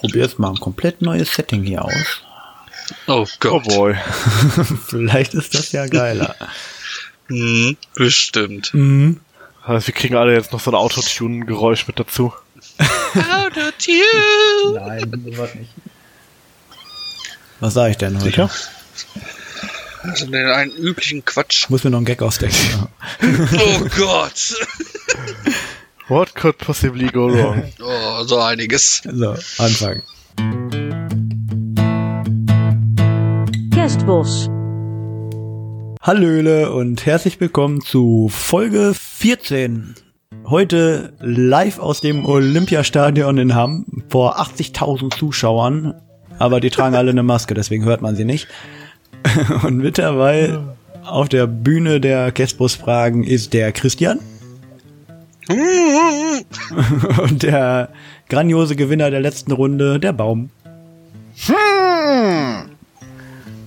probiere jetzt mal ein komplett neues Setting hier aus. Oh Oh Gott. boy. Vielleicht ist das ja geiler. Hm, bestimmt. mhm. Also wir kriegen alle jetzt noch so ein Autotune-Geräusch mit dazu. Autotune. Nein, sowas nicht. Was sage ich denn heute? Sicher? Also den einen üblichen Quatsch. Muss mir noch einen Gag ausdenken. Oh Gott. What could possibly go wrong? Oh, so einiges. So, anfangen. Kerstbos. Hallöle und herzlich willkommen zu Folge 14. Heute live aus dem Olympiastadion in Hamm vor 80.000 Zuschauern. Aber die tragen alle eine Maske, deswegen hört man sie nicht. Und mit dabei auf der Bühne der Kespos-Fragen ist der Christian und der grandiose Gewinner der letzten Runde, der Baum.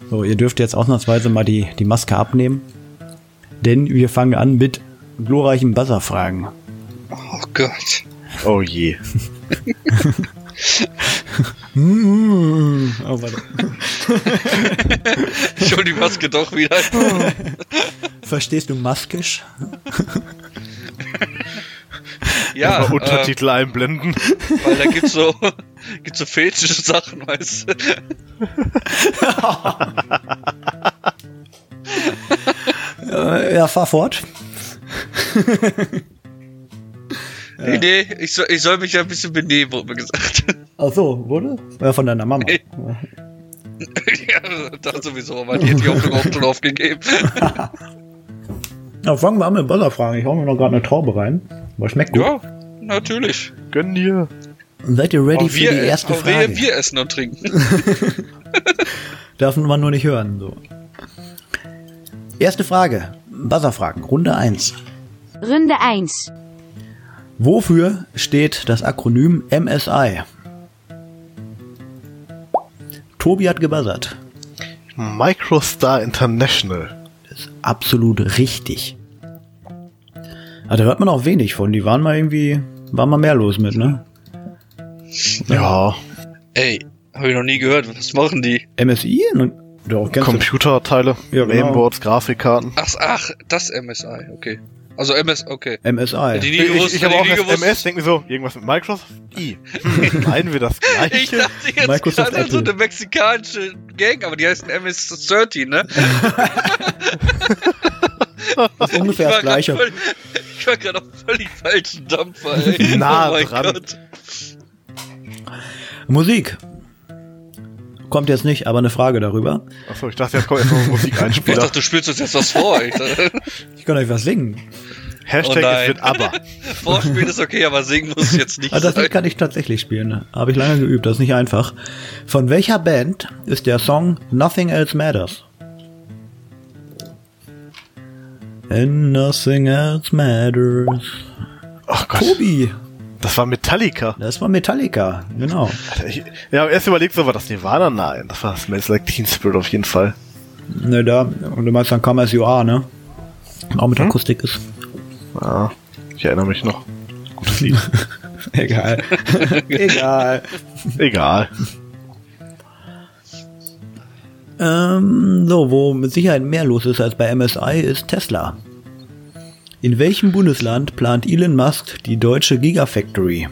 So, ihr dürft jetzt ausnahmsweise mal die, die Maske abnehmen. Denn wir fangen an mit glorreichen Buzzer-Fragen. Oh Gott. Oh je. Oh, warte. Ich hol die Maske doch wieder. Verstehst du maskisch? Ja, äh, Untertitel einblenden. weil da gibt's so, gibt's so fetische Sachen, weißt du. Äh, ja, fahr fort. Nee, nee, ich soll, ich soll mich ja ein bisschen benehmen, wurde mir gesagt. Ach so, wurde? Ja, von deiner Mama. Nee. ja, da sowieso, aber die hat die Hoffnung auch schon aufgegeben. Ja, fangen wir an mit Buzzer-Fragen. Ich hau mir noch gerade eine Traube rein. Aber schmeckt gut. Ja, natürlich. Gönn dir. Seid ihr ready Auch für wir, die erste auch Frage? wir, wir essen und trinken. Darf man nur nicht hören. So. Erste Frage. Buzzer-Fragen. Runde 1. Runde 1. Wofür steht das Akronym MSI? Tobi hat gebuzzert. Microstar International. Das ist absolut richtig. Ah, da hört man auch wenig von. Die waren mal irgendwie, war mal mehr los mit, ne? Ja. Ey, habe ich noch nie gehört. Was machen die? MSI? Doch, Computerteile, Ja, genau. Mainboards, Grafikkarten. Ach, ach, das MSI, okay. Also MS, okay. MSI. Die nie Ich, gewusst, ich habe die auch gewusst. MS, denke mir so, irgendwas mit Microsoft? I. Hm, meinen wir das Ich gleiche? dachte jetzt Microsoft gerade so eine mexikanische Gang, aber die heißen MS-13, ne? Das ist ungefähr das gleiche. Ich war gerade auf völlig falschen Dampfer, ey. Nah oh dran. Gott. Musik. Kommt jetzt nicht, aber eine Frage darüber. Achso, ich dachte, jetzt kommt erst noch ein Ich dachte, du spielst uns jetzt was vor, Alter. Ich kann euch was singen. Hashtag Oh es wird aber. Vorspielen ist okay, aber singen muss jetzt nicht Also das sein. Lied kann ich tatsächlich spielen. ne? Habe ich lange geübt, das ist nicht einfach. Von welcher Band ist der Song Nothing Else Matters? And nothing else matters. Ach Gott, Tobi, das war Metallica. das war Metallica, genau. Ich, ja, erst überlegt so, war das Nirvana? Nein, das war Smells Like Teen Spirit auf jeden Fall. Ne, da, und du meinst dann Come As You Are, ne? Auch mit Akustik ist. Ja, ich erinnere mich noch. Gutes Lied. Egal. Egal. Egal. Ähm, so, wo mit Sicherheit mehr los ist als bei MSI, ist Tesla. In welchem Bundesland plant Elon Musk die deutsche Gigafactory?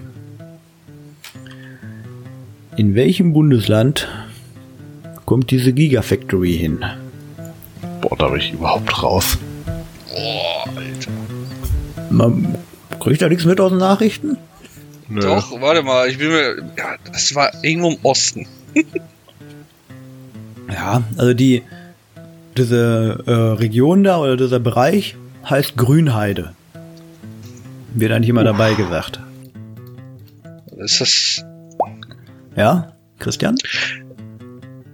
In welchem Bundesland kommt diese Gigafactory hin? Boah, da bin ich überhaupt raus. Boah, Alter. Man, krieg ich da nichts mit aus den Nachrichten? Nö. Doch, warte mal, ich bin mir. Ja, das war irgendwo im Osten. Ja, also die diese äh, Region da oder dieser Bereich heißt Grünheide. Wird eigentlich immer dabei gesagt. Ist das. Ja, Christian?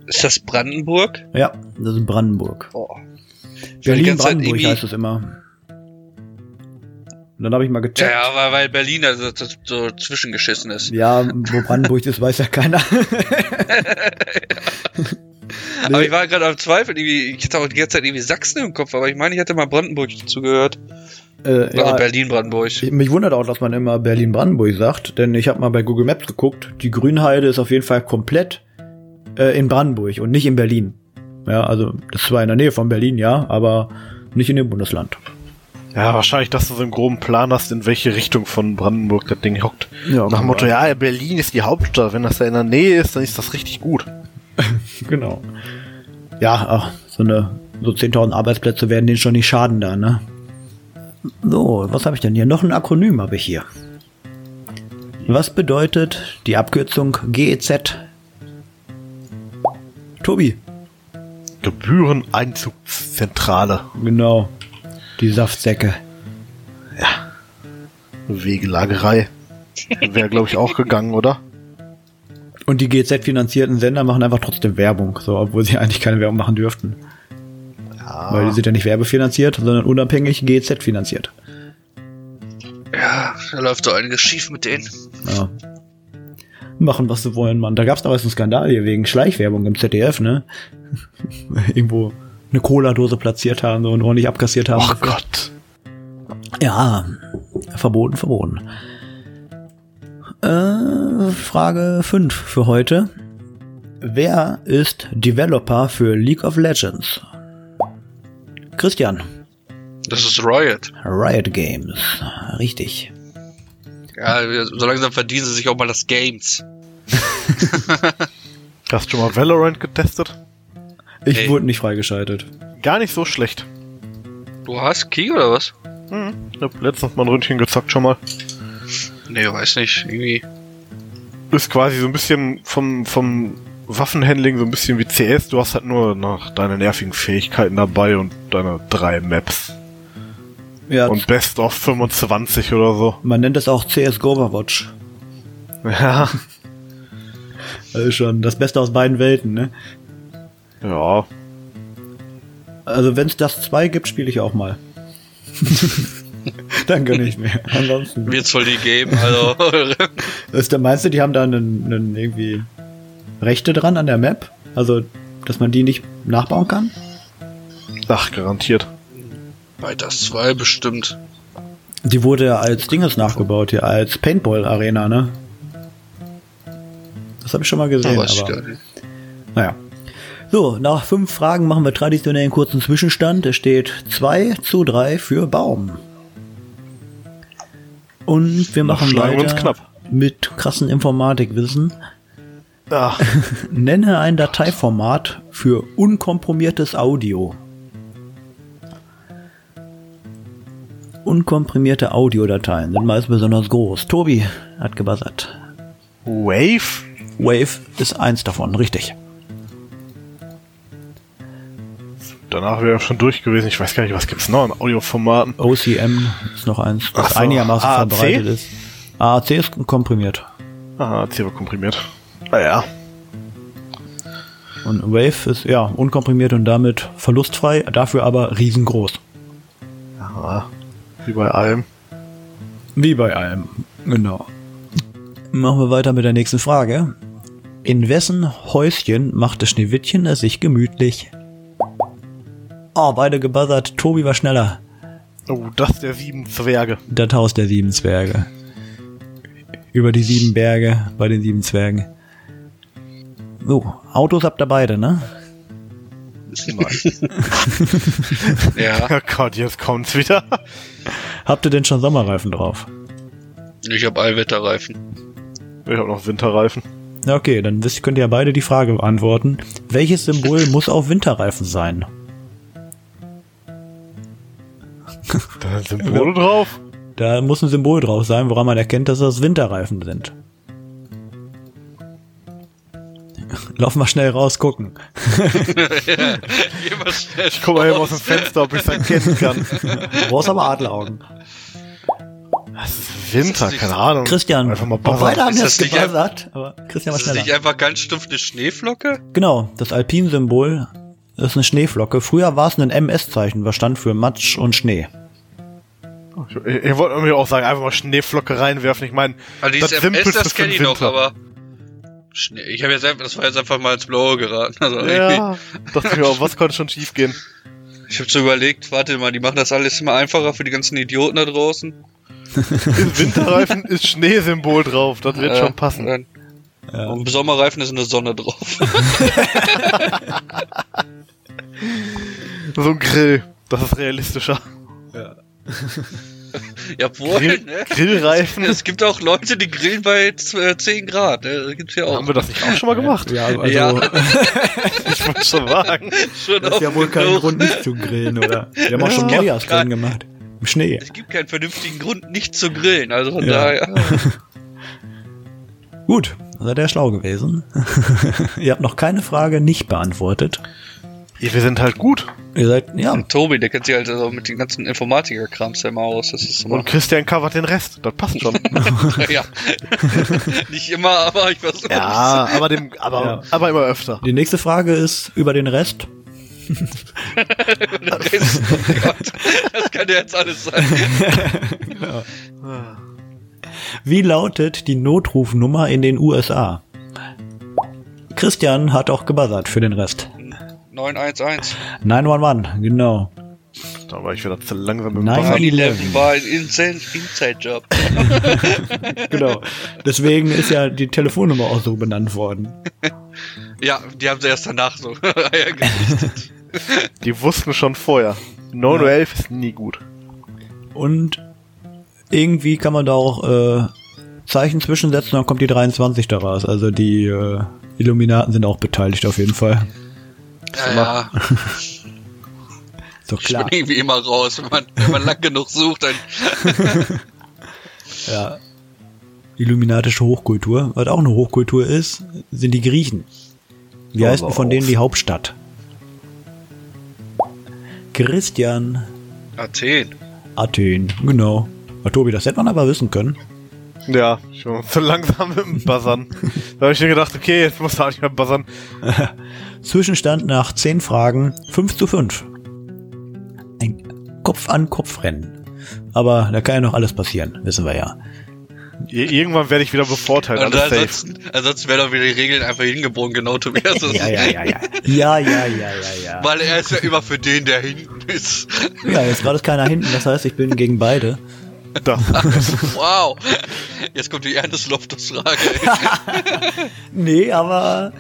Ist das Brandenburg? Ja, das ist Brandenburg. Zeit Berlin-Brandenburg heißt es immer. Und dann habe ich mal Ja, gecheckt. ja, weil, weil Berlin da so, zwischengeschissen ist. Ja, wo Brandenburg ist, weiß ja keiner. Aber ich war gerade am Zweifeln, irgendwie, ich hatte auch die ganze Zeit irgendwie Sachsen im Kopf, aber ich meine, ich hatte mal Brandenburg dazu gehört. Äh, Also ja, Berlin-Brandenburg. ich, mich wundert auch, dass man immer Berlin-Brandenburg sagt, denn ich habe mal bei Google Maps geguckt, die Grünheide ist auf jeden Fall komplett äh, in Brandenburg und nicht in Berlin. Ja, also das ist zwar in der Nähe von Berlin, ja, aber nicht in dem Bundesland. Ja, wahrscheinlich, dass du so einen groben Plan hast, in welche Richtung von Brandenburg das Ding hockt. Ja, Nach dem Motto, ja, Berlin ist die Hauptstadt. Wenn das da in der Nähe ist, dann ist das richtig gut. Genau. Ja, ach, so eine so 10.000 Arbeitsplätze werden denen schon nicht schaden da, ne? So, was habe ich denn hier? Noch ein Akronym habe ich hier. Was bedeutet die Abkürzung GEZ? Tobi. Gebühreneinzugszentrale. Genau. Die Saftsäcke. Wegelagerei. Wäre, glaube ich, auch gegangen, oder? Und die GEZ-finanzierten Sender machen einfach trotzdem Werbung, so, obwohl sie eigentlich keine Werbung machen dürften. Ja. Weil die sind ja nicht werbefinanziert, sondern unabhängig GEZ-finanziert. Ja, da läuft so einiges schief mit denen. Ja. Machen, was sie wollen, Mann. Da gab's damals einen Skandal hier wegen Schleichwerbung im ZDF, ne? Irgendwo eine Cola-Dose platziert haben so, und ordentlich abkassiert haben. Oh Gott. Ja, verboten, verboten. Äh, Frage 5 für heute. Wer ist Developer für League of Legends? Christian, Das ist Riot. Riot Games. Richtig. Ja, so langsam verdienen sie sich auch mal das Games. Hast du schon mal Valorant getestet? Ich Ey. wurde nicht freigeschaltet. Gar nicht so schlecht. Du hast Key oder was? Hm. Ich hab letztens mal ein Ründchen gezockt schon mal. Nee, weiß nicht. Irgendwie. Ist quasi so ein bisschen vom, vom Waffenhandling so ein bisschen wie CS. Du hast halt nur noch deine nervigen Fähigkeiten dabei und deine drei Maps. Ja, Und Best of 25 oder so. man nennt es auch CSGO Overwatch. Ja. Das ist schon das Beste aus beiden Welten, ne? Ja. Also wenn es das 2 gibt, spiele ich auch mal. Dann gönn ich mir. Ansonsten. Wird's voll die Game, also. Ist der meinst du, die haben da einen, einen irgendwie Rechte dran an der Map? Also, dass man die nicht nachbauen kann? Ach, garantiert. Bei das 2 bestimmt. Die wurde ja als Dinges nachgebaut hier, als Paintball-Arena, ne? Das habe ich schon mal gesehen, ich aber nicht. naja. So, nach fünf Fragen machen wir traditionell einen kurzen Zwischenstand. Es steht 2 zu 3 für Baum. Und wir machen weiter mit krassen Informatikwissen. Ach, Nenne ein Dateiformat für unkomprimiertes Audio. Unkomprimierte Audiodateien sind meist besonders groß. Tobi hat gebuzzert. Wave? Wave ist eins davon, richtig. Danach wäre schon durch gewesen. Ich weiß gar nicht, was gibt's noch an Audioformaten? OCM ist noch eins, Ach so, einigermaßen AAC? verbreitet ist. AAC ist komprimiert. Ah, C war komprimiert. Naja. Und Wave ist ja unkomprimiert und damit verlustfrei, dafür aber riesengroß. Ja. Wie bei allem. Wie bei allem. Genau. Machen wir weiter mit der nächsten Frage. In wessen Häuschen machte Schneewittchen es sich gemütlich? Oh, beide gebuzzert. Tobi war schneller. Oh, das der sieben Zwerge. Das Haus der sieben Zwerge. Über die sieben Berge bei den sieben Zwergen. So, Autos habt ihr beide, ne? Ja, Oh Gott, jetzt kommt's wieder. Habt ihr denn schon Sommerreifen drauf? ich habe Allwetterreifen. Ich habe noch Winterreifen. Ja, okay, dann könnt ihr ja beide die Frage beantworten. Welches Symbol muss auf Winterreifen sein? Da sind Symbole drauf. Da muss ein Symbol drauf sein, woran man erkennt, dass das Winterreifen sind. Lauf mal schnell raus gucken. Geh mal schnell. Ich guck mal eben aus dem Fenster, ob ich erkennen kann. Du brauchst aber Adleraugen. Das ist Winter, keine Ahnung. Christian, Einfach mal auch beide haben Ist jetzt das gebuzzert, aber Christian war Ist das nicht schneller. einfach ganz stumpf eine Schneeflocke? Genau, das Alpin-Symbol ist eine Schneeflocke. Früher war es ein MS-Zeichen, was stand für Matsch und Schnee. Ich, ich, ich wollte mir auch sagen, einfach mal Schneeflocke reinwerfen. Ich meine, Also dieses MS, Simpelste das kenne ich noch, aber Schnee. Ich habe jetzt einfach, das war jetzt einfach mal ins Blaue geraten. Also Ja, dachte ich mir auch, was konnte schon schief gehen? Ich habe so überlegt, warte mal, die machen das alles immer einfacher für die ganzen Idioten da draußen. Im Winterreifen ist Schneesymbol drauf, das wird Äh, schon passen. dann- Ja. Und im Sommerreifen ist eine Sonne drauf. So ein Grill, das ist realistischer. Jawohl, Grill, ne? Grillreifen, Es gibt auch Leute, die grillen bei äh, 10 Grad. Ne? Das gibt's ja auch. haben wir das nicht auch schon mal gemacht? Ja, also Ja. Ich wollte schon sagen. Schon das ist ja wohl kein genug. Grund, nicht zu grillen, oder? Wir haben auch schon Ja. Neujahrsgrillen gemacht. Im Schnee. Es gibt keinen vernünftigen Grund, nicht zu grillen. Also von Ja. daher. Gut, seid ihr schlau gewesen. ihr habt noch keine Frage nicht beantwortet. Ja, wir sind halt gut. Ihr seid, ja, Und Tobi, der kennt sich halt also mit den ganzen Informatiker-Krams ja immer aus. Das ist immer. Und Christian covert den Rest. Das passt schon. ja. Nicht immer, aber ich versuche ja, aber dem, aber, Ja. aber immer öfter. die nächste Frage ist über den Rest. Das das kann ja jetzt alles sein. Wie lautet die Notrufnummer in den USA? Christian hat auch gebuzzert für den Rest. 911. 911, genau. Da war ich wieder zu langsam mit dem Nein. Wasser. 911 war ein Inside- Inside-Job. genau. Deswegen ist ja die Telefonnummer auch so benannt worden. Ja, die haben sie erst danach so. Die wussten schon vorher. 911 ist nie gut. Und irgendwie kann man da auch äh, Zeichen zwischensetzen, dann kommt die 23 daraus. Also die äh, Illuminaten sind auch beteiligt auf jeden Fall. Ja, ja. Ist doch Ich klar. bin irgendwie immer raus. Wenn man, wenn man lang genug sucht, dann. Ja. Illuminatische Hochkultur. Was auch eine Hochkultur ist, sind die Griechen. Wie Aber heißt denn von auf. denen die Hauptstadt? Christian Athen. Athen, genau. Ah, Tobi, das hätte man aber wissen können. Ja, schon zu langsam mit dem Buzzern. da habe ich mir gedacht, okay, jetzt muss er auch nicht mehr buzzern. Zwischenstand nach 10 Fragen 5 zu 5. Ein Kopf-an-Kopf-Rennen. Aber da kann ja noch alles passieren, wissen wir ja. Ir irgendwann werde ich wieder bevorteilt. Und Alles safe. ansonsten, ansonsten wären doch wieder die Regeln einfach hingebogen, genau Tobias. Ja, ja, ja, ja. Ja, ja, ja, ja, ja. Weil er ist ja immer für den, der hinten ist. Ja, jetzt gerade ist keiner hinten, das heißt, ich bin gegen beide. Da. Wow. Jetzt kommt die Ernest Loftus-Frage. Nee, aber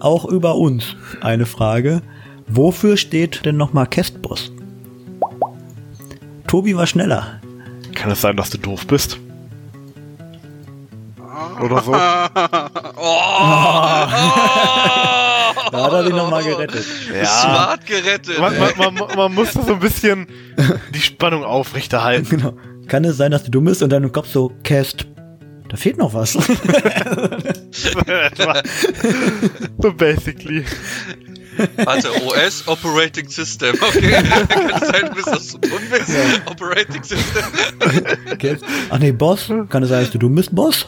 auch über uns eine Frage. Wofür steht denn nochmal Kästboss? Tobi war schneller. Kann es sein, dass du doof bist? Oder so? Da hat er sich nochmal gerettet. Smart gerettet. Man, man, man, man muss so ein bisschen die Spannung aufrechterhalten. Genau. Kann es sein, dass du dumm bist und dann im Kopf so, Cast, da fehlt noch was. so basically. Warte, OS, Operating System. Okay, kann es sein, bis dass du dumm bist? Operating System. Cast. Ach nee, Boss. Kann es sein, dass du dumm bist, Boss?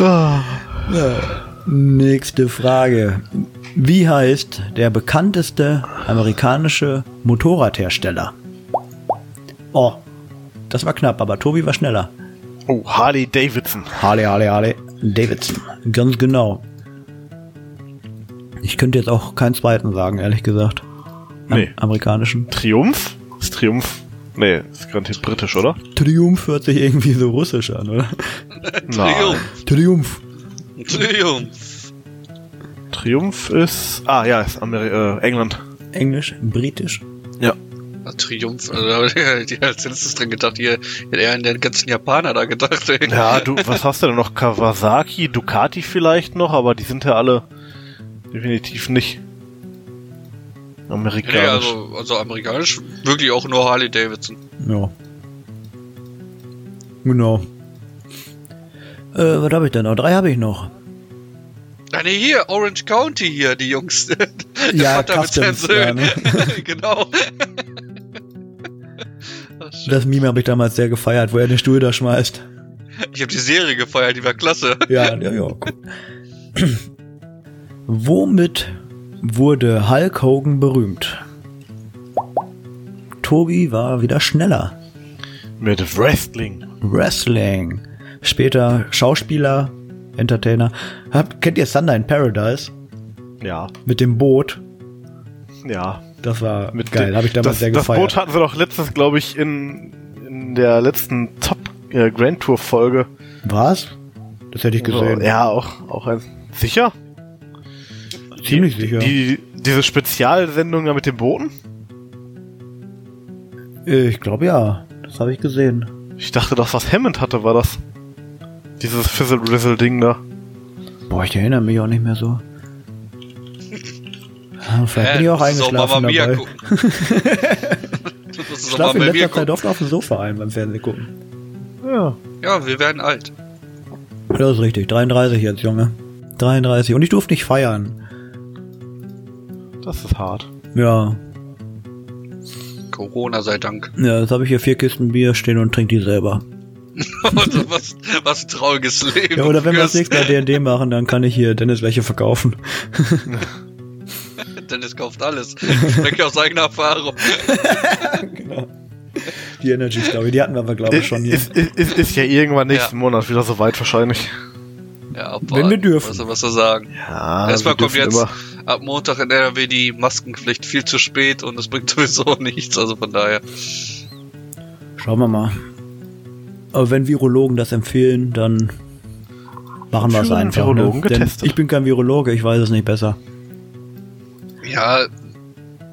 Ah. Nächste Frage. Wie heißt der bekannteste amerikanische Motorradhersteller? Oh, das war knapp, aber Tobi war schneller. Oh, Harley Davidson. Harley, Harley, Harley Davidson. Ganz genau. Ich könnte jetzt auch keinen zweiten sagen, ehrlich gesagt. Am Nee. Amerikanischen. Triumph? Ist Triumph? Nee, ist garantiert britisch, oder? Triumph hört sich irgendwie so russisch an, oder? Triumph. Triumph. Triumph. Triumph ist. Ah, ja, ist Ameri äh, England. Englisch, britisch. Ja. Ah, Triumph. Also, ich als letztes dran gedacht. Hier hätte er an den ganzen Japaner da gedacht. Ey. Ja, du, was hast du denn noch? Kawasaki, Ducati vielleicht noch, aber die sind ja alle definitiv nicht Nee, amerikanisch. also, also amerikanisch wirklich auch nur Harley Davidson. Ja. Genau. Äh, was habe ich denn noch? Drei habe ich noch. Ah, nee, hier, Orange County hier, die Jungs. Der Ja, Vater mit seinen Customs, ja, ne? genau. Das Meme habe ich damals sehr gefeiert, wo er den Stuhl da schmeißt. Ich habe die Serie gefeiert, die war klasse. Ja, ja, ja, gut. Womit wurde Hulk Hogan berühmt? Tobi war wieder schneller. Mit Wrestling. Wrestling. Später Schauspieler, Entertainer. Habt, kennt ihr Thunder in Paradise? Ja, Mit dem Boot. ja. Das war Mit geil, habe ich damals das, sehr Das gefeiert. Boot hatten sie doch letztens, glaube ich, in, in der letzten Top äh, Grand Tour Folge. Was? Das hätte ich gesehen. Ja, auch, auch ein. Sicher? Ziemlich sicher. Die, diese Spezialsendung da mit den Booten? ich glaube ja. Das habe ich gesehen. Ich dachte, das, was Hammond hatte, war das. Dieses Fizzle-Rizzle-Ding da. Boah, ich erinnere mich auch nicht mehr so. Ah, Vielleicht bin ich auch eingeschlafen dabei. Ich schlafe in letzter Zeit oft auf dem Sofa ein beim Fernsehen gucken. Ja. Ja, wir werden alt. Das ist richtig. 33 jetzt, Junge. 33. Und ich durfte nicht feiern. Das ist hart. Ja. Corona sei Dank. Ja, jetzt habe ich hier vier Kisten Bier stehen und trinke die selber. Was, was ein trauriges Leben. Ja, oder wenn wir das nächste Mal D&D machen, dann kann ich hier Dennis welche verkaufen. Dennis kauft alles. Ich spreche aus eigener Erfahrung. genau. Die Energy Story, die hatten wir aber, glaube ich, schon hier. Ist, ist, ist, ist ja irgendwann nächsten Ja. Monat wieder soweit wahrscheinlich. Ja, abwarten. Wenn wir dürfen. Was, was wir sagen. Ja, Erstmal wir kommt jetzt immer- ab Montag in NRW die Maskenpflicht viel zu spät und es bringt sowieso nichts. Also von daher. Schauen wir mal. Aber wenn Virologen das empfehlen, dann machen wir es einfach. Virologen ne? Denn getestet. ich bin kein Virologe, ich weiß es nicht besser. Ja,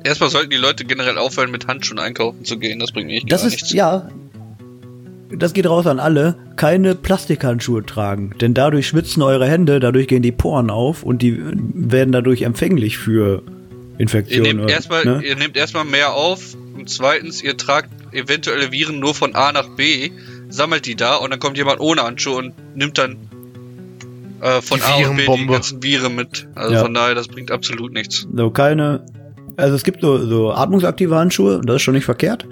erstmal sollten die Leute generell aufhören, mit Handschuhen einkaufen zu gehen. Das bringt mir Das gar ist, nichts. ja, das geht raus an alle, keine Plastikhandschuhe tragen. Denn dadurch schwitzen eure Hände, dadurch gehen die Poren auf und die werden dadurch empfänglich für Ihr Infektionen. nehmt erstmal, ne? ihr nehmt erstmal mehr auf und zweitens, ihr tragt eventuelle Viren nur von A nach B, sammelt die da und dann kommt jemand ohne Handschuhe und nimmt dann äh, von Die A und B die ganzen Viren mit. Also Ja. von daher, das bringt absolut nichts. So, keine, also es gibt so, so atmungsaktive Handschuhe, das ist schon nicht verkehrt.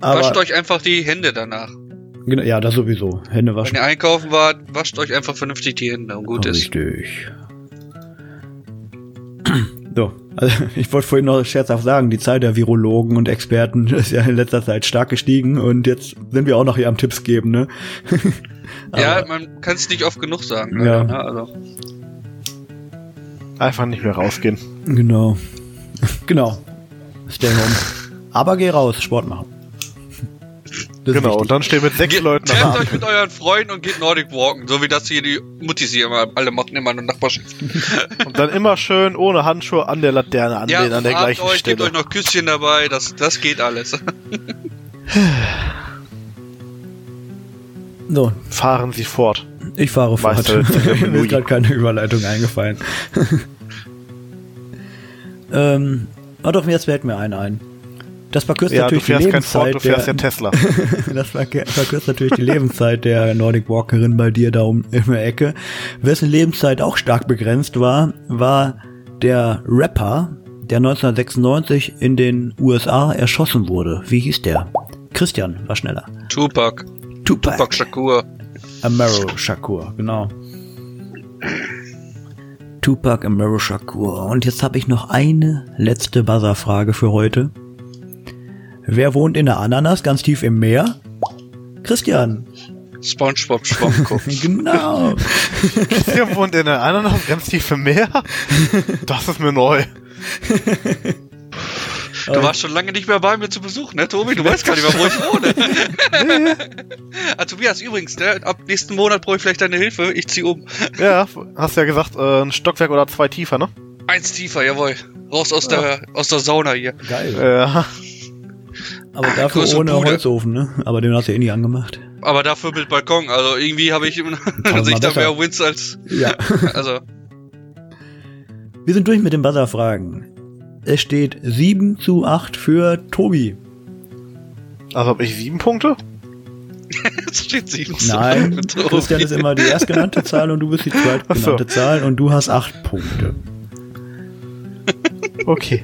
Aber, wascht euch einfach die Hände danach. Genau, ja, das sowieso. Hände Wenn waschen. ihr einkaufen wart, wascht euch einfach vernünftig die Hände und gut ist. Richtig. So, also ich wollte vorhin noch scherzhaft sagen, die Zahl der Virologen und Experten ist ja in letzter Zeit stark gestiegen und jetzt sind wir auch noch hier am Tipps geben, ne? Ja, man kann es nicht oft genug sagen. Ja. leider, ne? Also, Einfach nicht mehr rausgehen. Genau. genau. Stay home. Aber geh raus, Sport machen. Das Genau, und dann stehen mit sechs Geht, Leuten trefft euch mit euren Freunden und geht Nordic Walken, so wie das hier die Muttis hier immer alle machen, immer in der Nachbarschaft. Und dann immer schön ohne Handschuhe an der Laterne anlehnen, Ja, an der gleichen euch, gebt Stelle. euch noch Küsschen dabei, das, das geht alles. So, Fahren Sie fort. ich fahre fort. Mir ist gerade keine Überleitung eingefallen. ähm, oh doch, jetzt fällt mir eine ein. Das verkürzt Ja, natürlich die fährst kein Ford, Lebenszeit du fährst ja der, Tesla. das verkürzt natürlich die Lebenszeit der Nordic Walkerin bei dir da um in der Ecke. Wessen Lebenszeit auch stark begrenzt war, war der Rapper, der 1996 in den USA erschossen wurde. Wie hieß der? Christian war schneller. Tupac, Tupac. Tupac Shakur. Amaro Shakur, genau. Tupac Amaro Shakur. Und jetzt habe ich noch eine letzte Buzzer-Frage für heute. Wer wohnt in der Ananas ganz tief im Meer? Christian. SpongeBob Schwammkopf. Genau. Hier wohnt in der Ananas ganz tief im Meer. Das ist mir neu. Du warst schon lange nicht mehr bei mir zu Besuch, ne, Tobi? Du weißt gar nicht mehr, wo ich wohne. ah, Tobias, übrigens, ne, ab nächsten Monat brauche ich vielleicht deine Hilfe. Ich zieh um. Ja, hast ja gesagt, äh, ein Stockwerk oder zwei tiefer, ne? Eins tiefer, jawohl. Raus aus, der, aus der Sauna hier. Geil. Ja. Aber dafür Größere ohne Bude. Holzofen, ne? Aber den hast du eh nie angemacht. Aber dafür mit Balkon. Also irgendwie habe ich im Tausendmal Sicht da mehr Wins als. Ja. Also, Wir sind durch mit den Buzzer-Fragen. Es steht 7 zu 8 für Tobi. Also habe ich sieben Punkte? es steht sieben zu Nein, fünf für Tobi. Christian ist immer die erstgenannte Zahl und du bist die zweitgenannte Ach so. Zahl und du hast 8 Punkte. Okay.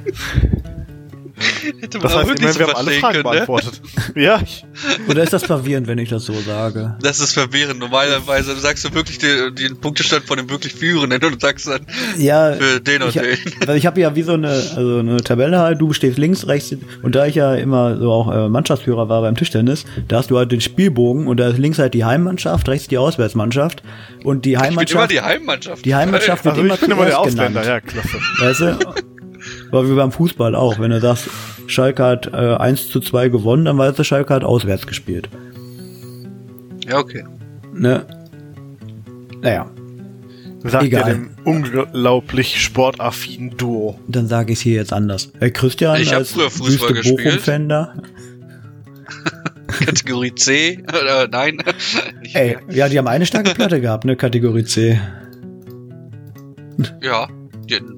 Hätte man Das heißt, wirklich immerhin, so wir haben alle Fragen können, ne? beantwortet. Ja, ich, Oder ist das verwirrend, wenn ich das so sage? Das ist verwirrend. Normalerweise sagst du wirklich den, den Punktestand von dem wirklich Führenden und sagst dann Ja, für den und ich, den. weil ich habe ja wie so eine, also eine Tabelle halt, du stehst links, rechts und da ich ja immer so auch äh, Mannschaftsführer war beim Tischtennis, da hast du halt den Spielbogen und da ist links halt die Heimmannschaft, rechts die Auswärtsmannschaft und die Ich bin immer Heimmannschaft, die Heimmannschaft. die Heimmannschaft wird also immer ich bin immer der Ausländer, genannt. ja, klasse. Weißt du? Aber wie beim Fußball auch. Wenn du sagst, Schalke hat äh, 1 zu 2 gewonnen, dann weißt du, Schalke hat auswärts gespielt. Ja, okay. Ne? Naja, Sagt Egal. ihr dem unglaublich sportaffinen Duo. dann sage ich es hier jetzt anders. Äh, Christian Ich als früher Fußball gespielt. Bochum-Fan da. Kategorie C. Nein. Ey, ja, die haben eine starke Platte gehabt, ne, Kategorie C. Ja, die hatten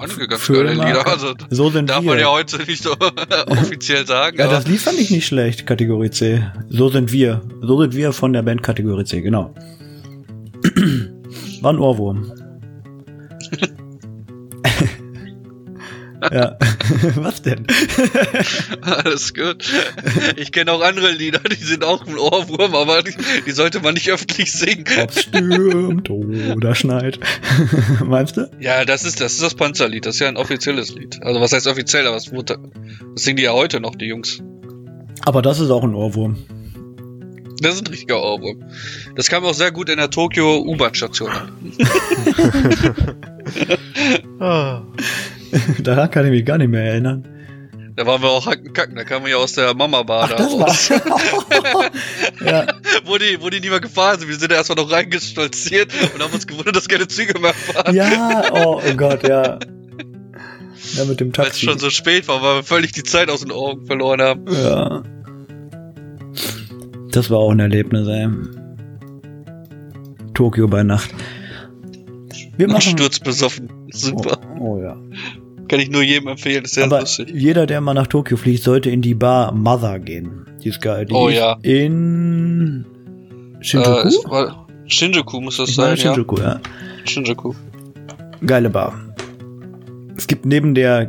einige ganz Firma- geile Lieder. Also, So sind darf wir. man ja heute nicht so offiziell sagen. Ja, das Lied fand ich nicht schlecht, Kategorie C. So sind wir. So sind wir von der Band Kategorie C, genau. War ein Ohrwurm. Ja. Was denn? alles gut. Ich kenne auch andere Lieder, die sind auch ein Ohrwurm, aber die, die sollte man nicht öffentlich singen. Ob's stürmt oder schneit. Meinst du? Ja, das ist das ist das Panzerlied. Das ist ja ein offizielles Lied. Also was heißt offiziell? Aber es wurde, das singen die ja heute noch, die Jungs. Aber das ist auch ein Ohrwurm. Das ist ein richtiger Ohrwurm. Das kam auch sehr gut in der Tokio U-Bahn-Station an. Daran kann ich mich gar nicht mehr erinnern. Da waren wir auch hacken kacken. Da kamen wir ja aus der Mama-Bar da raus. ja. wo die, wo die nie mehr gefahren sind. Wir sind da erstmal noch reingestolziert und haben uns gewundert, dass keine Züge mehr fahren. ja, oh, oh Gott, ja. Ja, mit dem Weil es Taxi. schon so spät war, weil wir völlig die Zeit aus den Augen verloren haben. Ja. Das war auch ein Erlebnis, ey. Tokio bei Nacht. Wir machen. Sturzbesoffen. Super. Oh, oh ja. Kann ich nur jedem empfehlen. Ist sehr Aber lustig. jeder, der mal nach Tokio fliegt, sollte in die Bar Mother gehen. Die ist geil. Die Oh ja. In Äh, Shinjuku? es war, Shinjuku muss das ich sein, ja. Shinjuku, ja. Shinjuku. Geile Bar. Es gibt neben der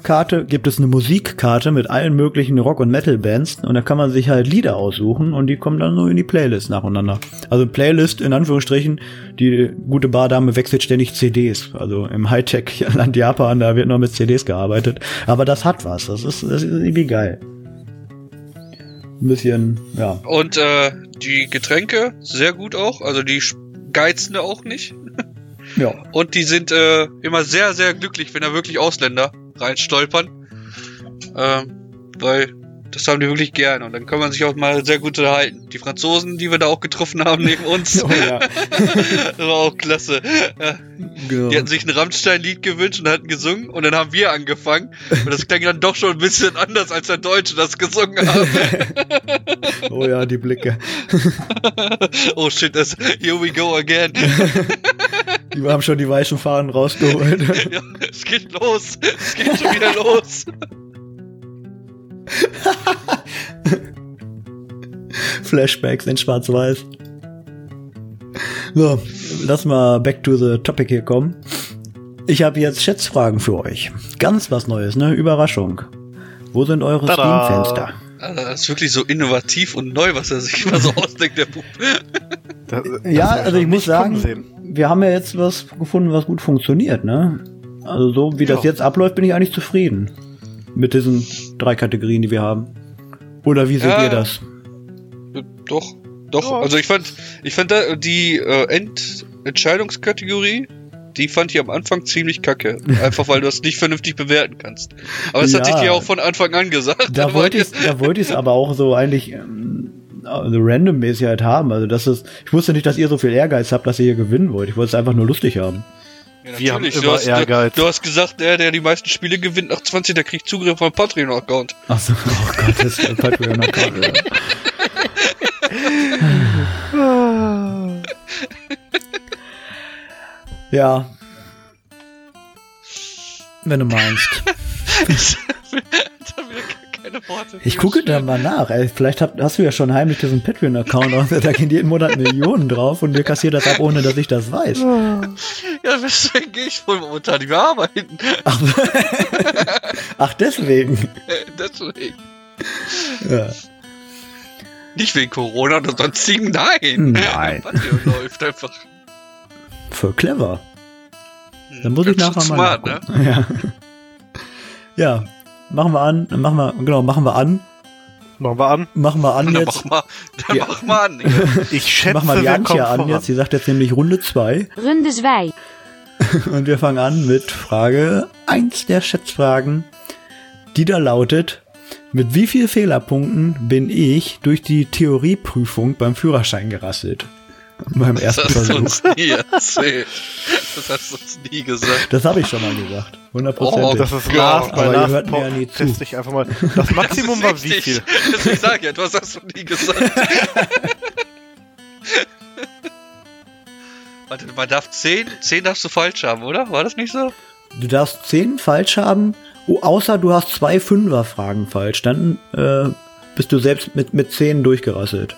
Getränkekarte gibt es eine Musikkarte mit allen möglichen Rock- und Metal-Bands und da kann man sich halt Lieder aussuchen und die kommen dann so in die Playlist nacheinander. Also Playlist in Anführungsstrichen, die gute Bardame wechselt ständig CDs. Also im Hightech-Land Japan, da wird noch mit CDs gearbeitet. Aber das hat was. Das ist, das ist irgendwie geil. Ein bisschen, ja. Und äh, die Getränke, sehr gut auch. Also die geizen da auch nicht. Ja. Und die sind äh, immer sehr, sehr glücklich, wenn da wirklich Ausländer reinstolpern. Ähm, weil das haben die wirklich gerne. Und dann kann man sich auch mal sehr gut unterhalten. Die Franzosen, die wir da auch getroffen haben neben uns, Oh ja. das war auch klasse. Genau. Die hatten sich ein Rammstein-Lied gewünscht und hatten gesungen und dann haben wir angefangen. Und das klang dann doch schon ein bisschen anders, als der Deutsche das gesungen hat. Oh ja, die Blicke. oh shit, das, here we go again. Die haben schon die weichen Fahnen rausgeholt. ja, es geht los. Es geht schon wieder los. Flashbacks in Schwarz-Weiß. So, lass mal back to the topic hier kommen. Ich habe jetzt Schätzfragen für euch. Ganz was Neues, ne? Überraschung. Wo sind eure! Steam-Fenster? Das ist wirklich so innovativ und neu, was er sich immer so ausdenkt, der Bub. Das, Ja, also ich muss sagen, sehen. Wir haben ja jetzt was gefunden, was gut funktioniert, ne? Also so wie das Ja. jetzt abläuft, bin ich eigentlich zufrieden. Mit diesen drei Kategorien, die wir haben. Oder wie seht Ja. ihr das? Doch, doch. Ja. Also ich fand, ich fand da die äh, Endentscheidungskategorie, die fand ich am Anfang ziemlich kacke. Einfach weil du das nicht vernünftig bewerten kannst. Aber das Ja. hatte ich dir auch von Anfang an gesagt. Da Aber wollte ich da wollte ich es aber auch so eigentlich ähm, also randommäßig halt haben. Also das ist, ich wusste nicht, dass ihr so viel Ehrgeiz habt, dass ihr hier gewinnen wollt. Ich wollte es einfach nur lustig haben. Ja, Wir haben immer du hast, Ehrgeiz. Du, du hast gesagt, der, der die meisten Spiele gewinnt nach 20, der kriegt Zugriff auf Patreon-Account. Achso, oh Gott, das ist Patreon Account. Ja. Wenn du meinst. Deine Worte. Ich gucke da mal nach. Ey. Vielleicht hab, hast du ja schon heimlich diesen Patreon-Account und da gehen jeden Monat Millionen drauf und wir kassieren das ab, ohne dass ich das weiß. Ja, deswegen gehe ich wohl momentan nicht mehr arbeiten. Ach, Ach deswegen. deswegen. Ja. Nicht wegen Corona oder sonstigen, nein. Nein. Hier läuft einfach. Voll clever. Hm, Dann muss ich ganz nachher schön mal smart, ne? Ja. ja, machen wir an, machen wir, genau, machen wir an, Machen wir an. machen wir an Dann jetzt, mach mal, dann Ja. mach mal an. Ich schätze, machen wir die wir Antje an voran. jetzt, die sagt jetzt nämlich Runde 2 Runde 2. und wir fangen an mit Frage 1 der Schätzfragen, die da lautet, mit wie viel Fehlerpunkten bin ich durch die Theorieprüfung beim Führerschein gerasselt? Beim Das ersten hast du Versuch. uns nie erzählt. Das hast du uns nie gesagt. Das habe ich schon mal gesagt. Oh, 100%. Das ist Ja, Last bei aber ihr Last hört mir ja Pop. nie zu. Test dich einfach mal. Das Maximum war Das ist wie viel? sag ich ja, du hast das noch nie gesagt. Warte, man darf 10, 10 darfst du falsch haben, oder? War das nicht so? Du darfst 10 falsch haben, oh, außer du hast zwei Fünfer-Fragen falsch. Dann äh, bist du selbst mit, mit 10 durchgerasselt.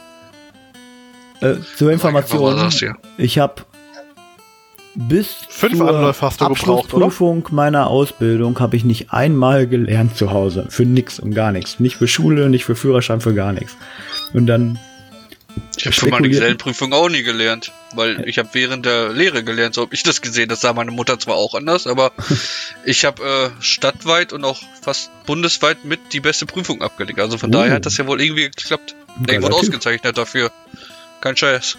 Äh, zur Information, Was war das hier? ich habe bis Fünf zur Anläufe hast du gebraucht, oder? Abschlussprüfung meiner Ausbildung habe ich nicht einmal gelernt zu Hause. Für nix und gar nichts. Nicht für Schule, nicht für Führerschein, für gar nichts. Und dann Ich habe für meine Spekuliert- Gesellenprüfung auch nie gelernt, weil ich habe während der Lehre gelernt, so habe ich das gesehen. Das sah meine Mutter zwar auch anders, aber ich habe äh, stadtweit und auch fast bundesweit mit die beste Prüfung abgelegt. Also von Oh. daher hat das ja wohl irgendwie geklappt. Ich wurde ausgezeichnet dafür. Kein Scheiß.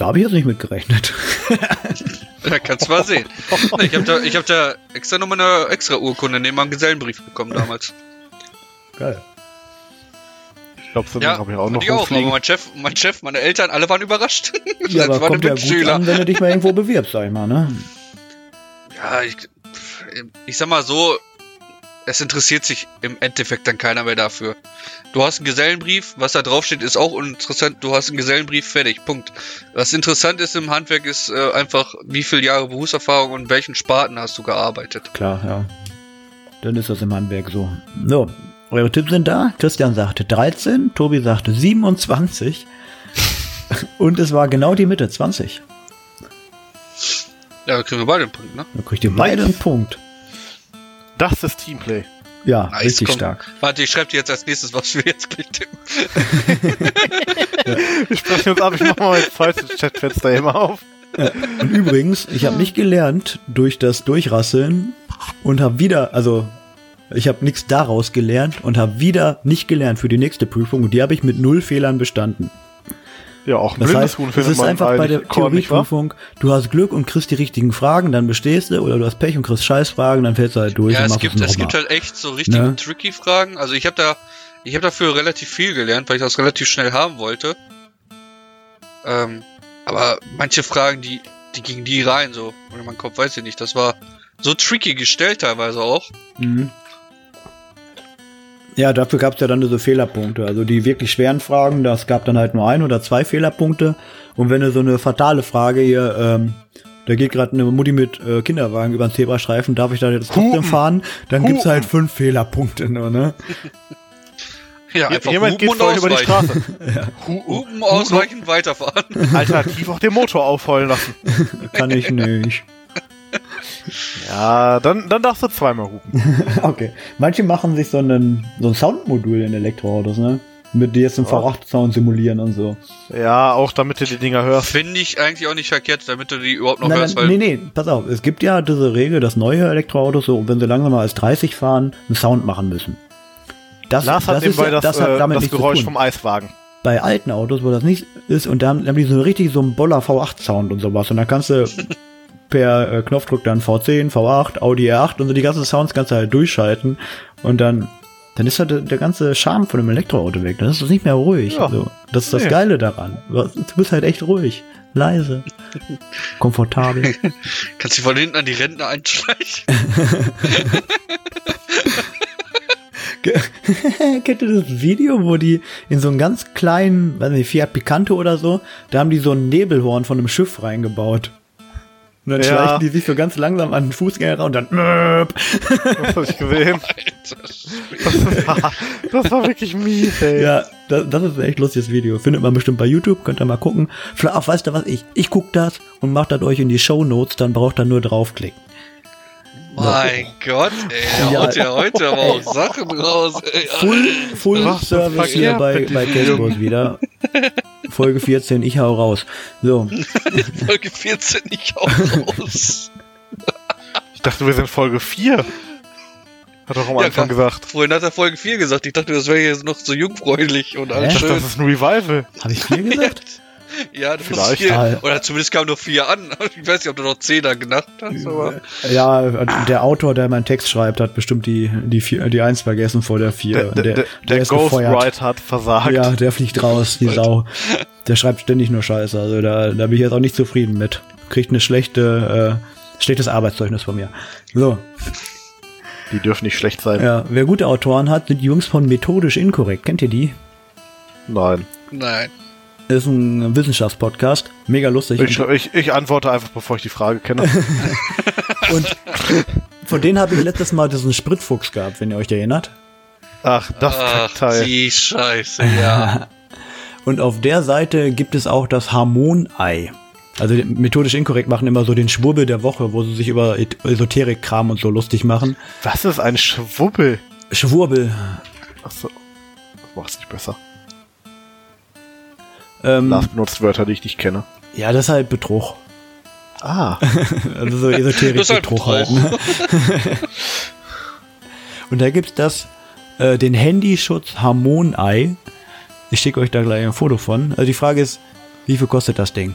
Da habe ich jetzt nicht mit gerechnet. Ja, kannst mal sehen. Nee, ich habe da, ich hab da extra nochmal eine extra Urkunde neben meinem Gesellenbrief bekommen damals. Geil. Ich glaube, so Ja, habe ich auch noch ich auch. Aber mein Chef, mein Chef, meine Eltern, alle waren überrascht. Ja, Das aber war kommt eine ja gut an, wenn du dich mal irgendwo bewirbst, sag ich mal, ne? Ja, ich, ich sag mal so, es interessiert sich im Endeffekt dann keiner mehr dafür. Du hast einen Gesellenbrief, was da draufsteht, ist auch uninteressant. Du hast einen Gesellenbrief, fertig, Punkt. Was interessant ist im Handwerk, ist äh, einfach, wie viele Jahre Berufserfahrung und in welchen Sparten hast du gearbeitet. Klar, ja. Dann ist das im Handwerk so. So, eure Tipps sind da. Christian sagte 13, Tobi sagte 27 und es war genau die Mitte, 20. Ja, da kriegen wir beide einen Punkt, ne? Da kriegt ihr beide einen Punkt. Das ist Teamplay. Ja, Nice, richtig komm. stark. Warte, ich schreibe dir jetzt als nächstes, was wir jetzt gleich tippen. Wir sprechen uns ab. Ich mach mal mein zweites Chatfenster immer auf. Und übrigens, ich habe nicht gelernt durch das Durchrasseln und habe wieder, also ich habe nichts daraus gelernt und habe wieder nicht gelernt für die nächste Prüfung und die habe ich mit null Fehlern bestanden. Ja, auch ein Das blindes heißt, Huhn es findet ist man einfach bei der? Theorieprüfung, du hast Glück und kriegst die richtigen Fragen, dann bestehst du, oder du hast Pech und kriegst Scheißfragen, dann fällst du halt durch Ja, und es machst gibt, es gibt halt echt so richtig Ne? tricky Fragen. Also ich habe da, ich habe dafür relativ viel gelernt, weil ich das relativ schnell haben wollte. Ähm, aber manche Fragen, die, die gingen die rein, so. Oder mein Kopf weiß ich nicht. Das war so tricky gestellt teilweise auch. Mhm. Ja, dafür gab es ja dann so Fehlerpunkte. Also die wirklich schweren Fragen, das gab dann halt nur ein oder zwei Fehlerpunkte. Und wenn du so eine fatale Frage hier, ähm, da geht gerade eine Mutti mit äh, Kinderwagen über den Zebrastreifen, darf ich da jetzt trotzdem Hupen. fahren? Dann gibt's Hupen. halt fünf Fehlerpunkte nur, ne? Ja, einfach Jemand geht und vorhin über die. Straße. Hu- Hupen, ausweichen, weiterfahren. Alternativ auch den Motor aufheulen lassen. Kann ich nicht. Ja, dann, dann darfst du zweimal hupen. Okay. Manche machen sich so, einen, so ein Soundmodul in Elektroautos, ne? Mit die jetzt einen V8-Sound simulieren und so. Ja, auch damit du die Dinger hörst. Finde ich eigentlich auch nicht verkehrt, damit du die überhaupt noch Nein, hörst, nein, weil nee, nee, pass auf. Es gibt ja diese Regel, dass neue Elektroautos, so, wenn sie langsamer als 30 fahren, einen Sound machen müssen. Das, Lars hat das, nebenbei ja- das, das hat äh, damit das Geräusch vom Eiswagen. Bei alten Autos, wo das nicht ist, und da haben, da haben die so richtig so einen Boller V8-Sound und sowas. Und dann kannst du per äh, Knopfdruck dann V10, V8, Audi R8 und so die ganzen Sounds kannst du halt durchschalten. Und dann, dann ist halt der, der ganze Charme von dem Elektroauto weg. Dann ist es nicht mehr ruhig. Ja. So, das ist das Nee. Geile daran. Du bist halt echt ruhig. Leise. Komfortabel. kannst du von hinten an die Rentner einschleichen. Kennt ihr das Video, wo die in so einen ganz kleinen, weiß nicht, Fiat Picanto oder so, da haben die so ein Nebelhorn von einem Schiff reingebaut. Und dann Ja. schleichen die sich so ganz langsam an den Fußgänger ran und dann möp. Das habe ich gesehen. Das war, das war wirklich mies, ey. Ja, das, das ist ein echt lustiges Video. Findet man bestimmt bei YouTube, könnt ihr mal gucken. Vielleicht auch, weißt du was, ich, ich guck das und mach das euch in die Show Notes, dann braucht ihr nur draufklicken. Mein Gott, ey, Ja. haut ja heute aber auch Sachen raus, ey. Full, Full für Service hier bei, bei Cashbos wieder. Folge 14, ich hau raus. So, Folge 14 nicht auch raus. Ich dachte, wir sind Folge 4. Hat doch am Ja, Anfang klar. gesagt. Vorhin hat er Folge 4 gesagt. Ich dachte, das wäre jetzt noch so jungfräulich und alles Ich dachte, schön. das ist ein Revival. habe ich viel gesagt? Ja, das Vielleicht. ist. Ah. Oder zumindest kam noch vier an. Ich weiß nicht, ob du noch Zehner genannt hast, aber. Ja, der Autor, der meinen Text schreibt, hat bestimmt die, die, vier, die Eins vergessen vor der Vier. Der, der, der, der ist gefeuert. Ghostwriter hat versagt. Ja, der fliegt raus, die Sau. Der schreibt ständig nur Scheiße. Also da, da bin ich jetzt auch nicht zufrieden mit. Kriegt eine schlechte, äh, schlechtes Arbeitszeugnis von mir. So, Die dürfen nicht schlecht sein. ja. Wer gute Autoren hat, sind die Jungs von Methodisch Inkorrekt. Kennt ihr die? Nein. Nein. Das ist ein Wissenschaftspodcast. Mega lustig. Ich, ich, ich antworte einfach, bevor ich die Frage kenne. Und von denen habe ich letztes Mal diesen Spritfuchs gehabt, wenn ihr euch erinnert. Ach, das Ach, Kackteil. die Scheiße, ja. Und auf der Seite gibt es auch das Harmonei. Also methodisch inkorrekt machen immer so den Schwurbel der Woche, wo sie sich über Esoterik-Kram und so lustig machen. Was ist ein Schwubbel? Schwurbel. Achso. Das macht's nicht besser. Ähm, Lars benutzt Wörter, die ich nicht kenne. ja, das ist halt Betrug. Ah. Also so Das ist halt Esoterik-Betrug halt. Betrug. Ne? und da gibt's das, äh, den Handyschutz Harmonei. Ich schicke euch da gleich ein Foto von. Also die Frage ist, wie viel kostet das Ding?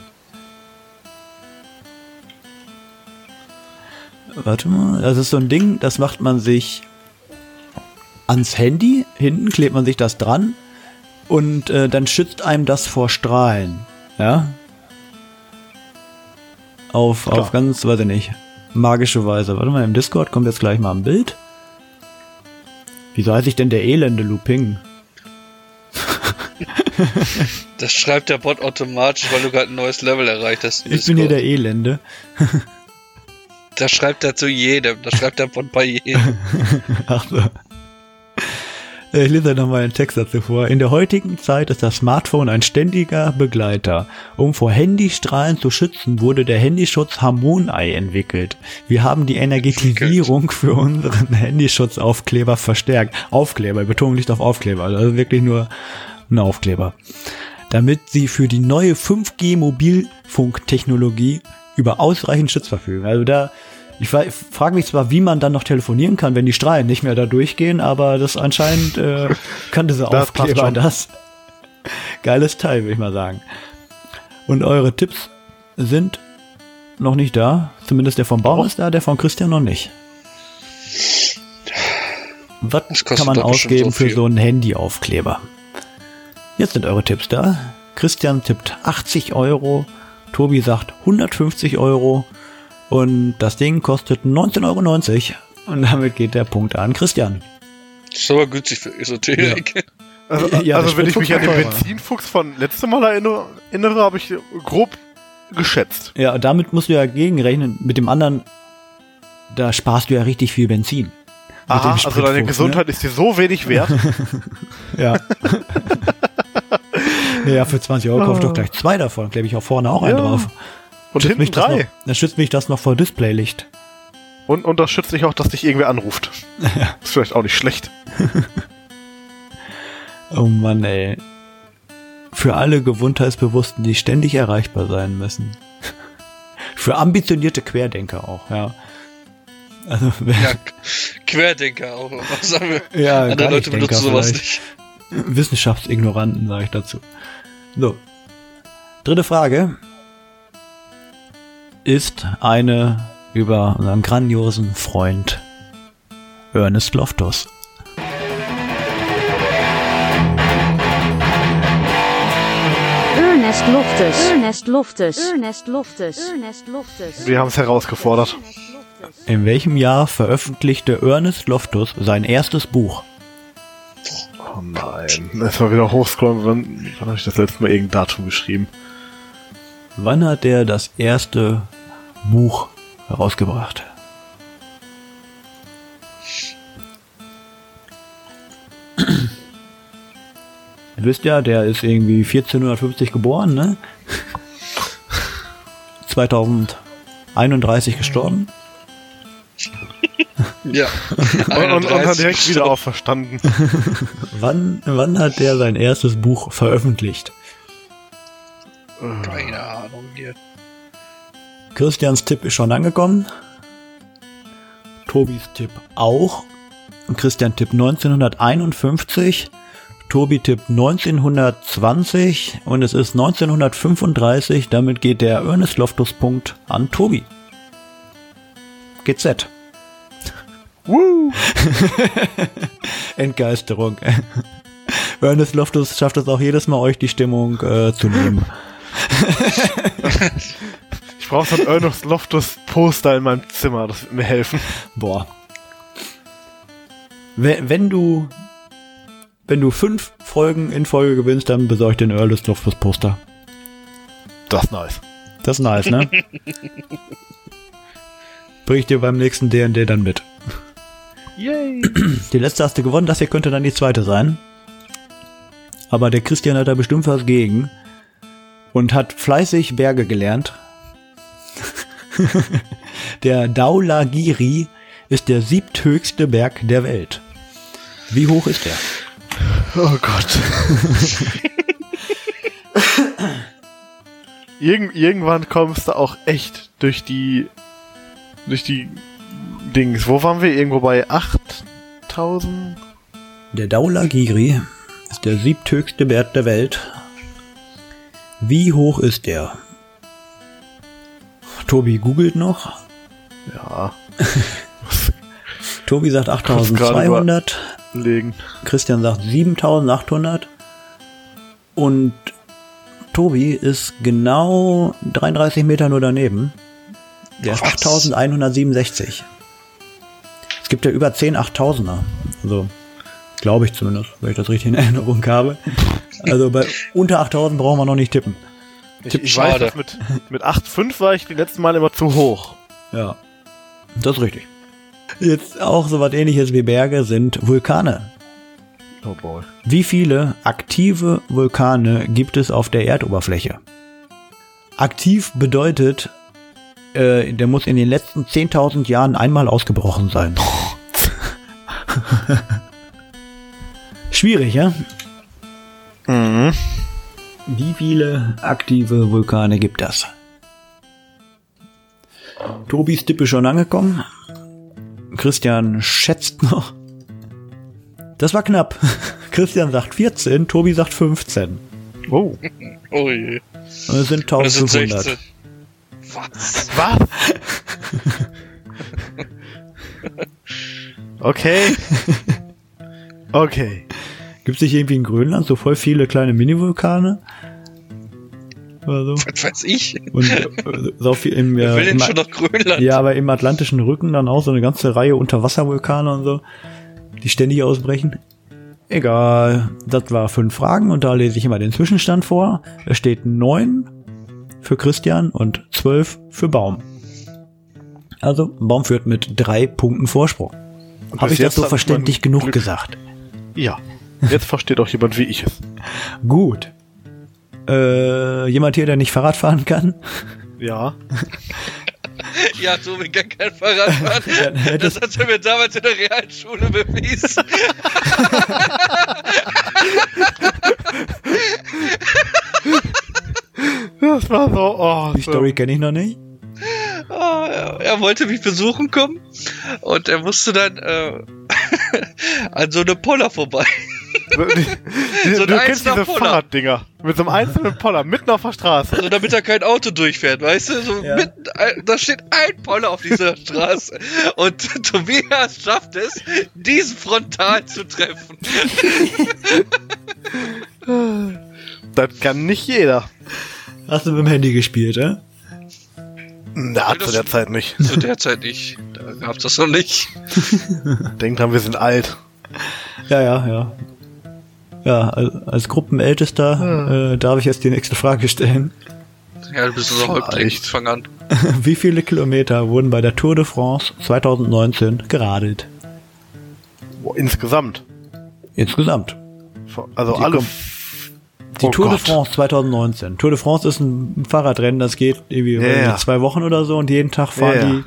Warte mal, das ist so ein Ding, das macht man sich ans Handy, hinten klebt man sich das dran und äh, dann schützt einem das vor Strahlen. Ja? Auf, Klar. auf ganz, weiß ich nicht, magische Weise. Warte mal, im Discord kommt jetzt gleich mal ein Bild. Wieso heißt ich denn der elende Luping? Das schreibt der Bot automatisch, weil du gerade ein neues Level erreicht hast. Ich bin hier der Elende. Das schreibt er zu jedem. Das schreibt der Bot bei jedem. Ach so. Ich lese noch mal einen Text dazu vor. In der heutigen Zeit ist das Smartphone ein ständiger Begleiter. Um vor Handystrahlen zu schützen, wurde der Handyschutz Harmonei entwickelt. Wir haben die Energetisierung für unseren Handyschutzaufkleber verstärkt. Aufkleber, Betonung liegt auf Aufkleber, also wirklich nur ein Aufkleber. Damit sie für die neue 5G Mobilfunktechnologie über ausreichend Schutz verfügen. Also da, ich frage mich zwar, wie man dann noch telefonieren kann, wenn die Strahlen nicht mehr da durchgehen, aber das anscheinend äh, kann diese Das passt Aufkleber schon. das. Geiles Teil, würde ich mal sagen. Und eure Tipps sind noch nicht da. Zumindest der von Baum ist da, der von Christian noch nicht. Was kann man ausgeben so für so einen Handyaufkleber? Jetzt sind eure Tipps da. Christian tippt 80 Euro, Tobi sagt 150 Euro und das Ding kostet 19,90 Euro. Und damit geht der Punkt an Christian. Das ist aber günstig für Esoterik. Also, Ja, also wenn ich mich an den. Benzinfuchs von letztem Mal erinnere, erinnere habe ich grob geschätzt. Ja, damit musst du ja gegenrechnen. Mit dem anderen, da sparst du ja richtig viel Benzin. Mit Aha, dem also deine Spritfuchs, ne? Gesundheit ist dir so wenig wert. Ja. ja, für 20 Euro kauf ich doch gleich zwei davon. Klebe ich auch vorne auch einen Ja. drauf. Und Schützt hinten mich das drei. noch, dann schützt mich das noch vor Displaylicht. Und, und das schützt dich auch, dass dich irgendwer anruft. Ist vielleicht auch nicht schlecht. Oh Mann, ey. Für alle Gewundheitsbewussten, die ständig erreichbar sein müssen. Für ambitionierte Querdenker auch, ja. Also, wer- Ja, Querdenker auch. Was sagen wir? ja, Andere Leute benutzen sowas vielleicht. nicht. Wissenschaftsignoranten, sage ich dazu. So. Dritte Frage ist eine über unseren grandiosen Freund Ernest Loftus. Ernest Loftus. Ernest Loftus. Ernest Loftus. Ernest Loftus. Wir haben es herausgefordert. In welchem Jahr veröffentlichte Ernest Loftus sein erstes Buch? Oh nein. Lass mal wieder hochscrollen. Wann, wann habe ich das letzte Mal irgendein Datum geschrieben? Wann hat er das erste Buch herausgebracht. Ihr wisst ja, der ist irgendwie 1450 geboren, ne? 2031 gestorben. Ja. Und, und, und 31 direkt wieder auferstanden. Wann, wann hat der sein erstes Buch veröffentlicht? Keine Ahnung hier. Christians Tipp ist schon angekommen. Tobis Tipp auch. Und Christian Tipp 1951. Tobi Tipp 1920 und es ist 1935. Damit geht der Ernest Loftus Punkt an Tobi. GZ. Woo! Entgeisterung. Ernest Loftus schafft es auch jedes Mal, euch die Stimmung äh, zu nehmen. Ich brauche so ein Ernest Loftus Poster in meinem Zimmer, das wird mir helfen. Boah. Wenn, wenn du wenn du fünf Folgen in Folge gewinnst, dann besorg den Ernest Loftus Poster. Das ist nice. Das ist nice, ne? Bring ich dir beim nächsten D&D dann mit. Yay! Die letzte hast du gewonnen, das hier könnte dann die zweite sein. Aber der Christian hat da bestimmt was gegen. Und hat fleißig Berge gelernt. der Daulagiri ist der siebthöchste Berg der Welt. Wie hoch ist der? Oh Gott. Irgend, irgendwann kommst du auch echt durch die durch die Dings. Wo waren wir? Irgendwo bei 8000? Der Daulagiri ist der siebthöchste Berg der Welt. Wie hoch ist der? Tobi googelt noch. Ja, Tobi sagt gerade 8200. legen. Christian sagt 7800 und Tobi ist genau 33 Meter nur daneben. Der ist Was? 8167. Es gibt ja über 10 8000er. Also, glaube ich zumindest, wenn ich das richtig in Erinnerung habe. Also bei unter 8000 brauchen wir noch nicht tippen. Ich, ich weiß, dass mit, mit 8,5 war ich die letzten Mal immer zu hoch. Ja, das ist richtig. Jetzt auch so was ähnliches wie Berge sind Vulkane. Oh boy. Wie viele aktive Vulkane gibt es auf der Erdoberfläche? Aktiv bedeutet, äh, der muss in den letzten 10.000 Jahren einmal ausgebrochen sein. Schwierig, ja? Mhm. Wie viele aktive Vulkane gibt das? Tobis Tipp ist schon angekommen. Christian schätzt noch. Das war knapp. Christian sagt 14, Tobi sagt 15. Oh. Oh je. Und es sind Und es sind 1500. 16. Was? Was? okay. Okay. Gibt es nicht irgendwie in Grönland so voll viele kleine Mini-Vulkane? Oder so? Was weiß ich? Und äh, so viel im, Wer äh, will denn im, schon nach Grönland? ja, aber im Atlantischen Rücken dann auch so eine ganze Reihe Unterwasservulkane und so, die ständig ausbrechen. Egal, das war fünf Fragen und da lese ich immer den Zwischenstand vor. Es steht neun für Christian und zwölf für Baum. Also, Baum führt mit drei Punkten Vorsprung. Habe ich das so verständlich genug Glück. gesagt? Ja. Jetzt versteht auch jemand, wie ich es. Gut. Äh, jemand hier, der nicht Fahrrad fahren kann? Ja. Ja, so wie gar kein Fahrradfahren. Ja, hättest- das hat er mir damals in der Realschule bewiesen. Das war so, oh. Die. Story kenne ich noch nicht. Ah, er, er wollte mich besuchen kommen und er musste dann äh, an so eine Poller vorbei. Die, die, So ein du kennst diese Poller. Fahrraddinger. Mit so einem einzelnen Poller, mitten auf der Straße. Also damit da kein Auto durchfährt, weißt du? So Ja. mitten, da steht ein Poller auf dieser Straße. Und Tobias schafft es, diesen frontal zu treffen. Das kann nicht jeder. Hast du mit dem Handy gespielt, äh? Na, das- zu der Zeit nicht. Zu der Zeit nicht. Da gab's das noch nicht. Denkt dran, wir sind alt. Ja, ja, ja. Ja, als, Gruppenältester äh, darf ich jetzt die nächste Frage stellen. Ja, du bist Vielleicht. rückblickend. Fang an. Wie viele Kilometer wurden bei der Tour de France 2019 geradelt? Boah, insgesamt. Insgesamt. Also Die alle. Die Oh Tour de Gott. France 2019. Tour de France ist ein Fahrradrennen, das geht irgendwie Ja, ja. zwei Wochen oder so und jeden Tag fahren Ja, ja. die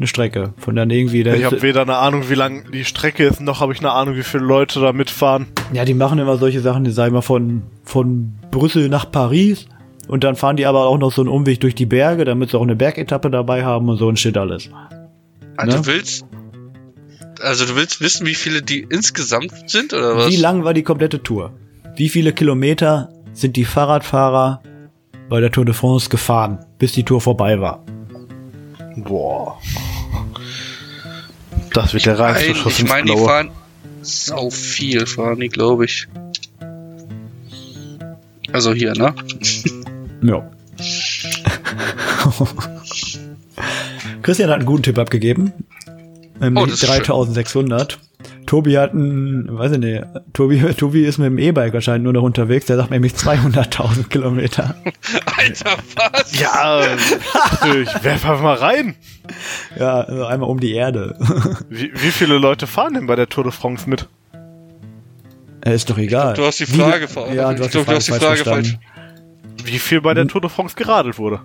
eine Strecke. Von dann irgendwie, da Ich habe weder eine Ahnung, wie lang die Strecke ist, noch habe ich eine Ahnung, wie viele Leute da mitfahren. ja, die machen immer solche Sachen, die sagen wir von, von Brüssel nach Paris und dann fahren die aber auch noch so einen Umweg durch die Berge, damit sie auch eine Bergetappe dabei haben und so ein Shit alles. Also Ne? du willst. Also du willst wissen, wie viele die insgesamt sind, oder was? Wie lang war die komplette Tour? Wie viele Kilometer sind die Fahrradfahrer bei der Tour de France gefahren, bis die Tour vorbei war? Boah. Das wird der Nein, reinste Schuss ich meine, die fahren sau viel, fahren die, glaube ich. Also hier, ne? Ja. Christian hat einen guten Tipp abgegeben. Ähm, Oh, das ist schön. 3600. Tobi hat einen, weiß ich nicht, Tobi, Tobi ist mit dem E-Bike wahrscheinlich nur noch unterwegs, der sagt nämlich 200.000 Kilometer. Alter, was? Ja, ich werf einfach mal rein. Ja, also einmal um die Erde. Wie, wie viele Leute fahren denn bei der Tour de France mit? Äh, ist doch egal. du hast die Wie- Frage ver- Ja, du hast, glaub, die du hast die Frage, Frage falsch. Wie viel bei der Tour de France geradelt wurde?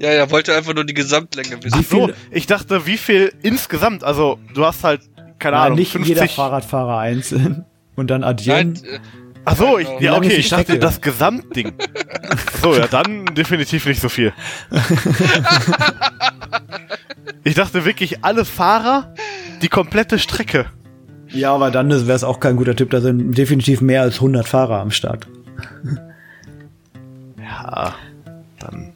Ja, er wollte einfach nur die Gesamtlänge wissen. Wie So, ich dachte, wie viel insgesamt? Also, du hast halt, keine Nein, Ahnung, nicht 50. jeder Fahrradfahrer einzeln. Und dann addieren. Nein, äh, Ach so, ich, ja, okay, ich dachte, das Gesamtding. so, ja, dann definitiv nicht so viel. ich dachte wirklich, alle Fahrer, die komplette Strecke. Ja, aber dann wäre es auch kein guter Tipp. Da sind definitiv mehr als 100 Fahrer am Start. Ja, dann.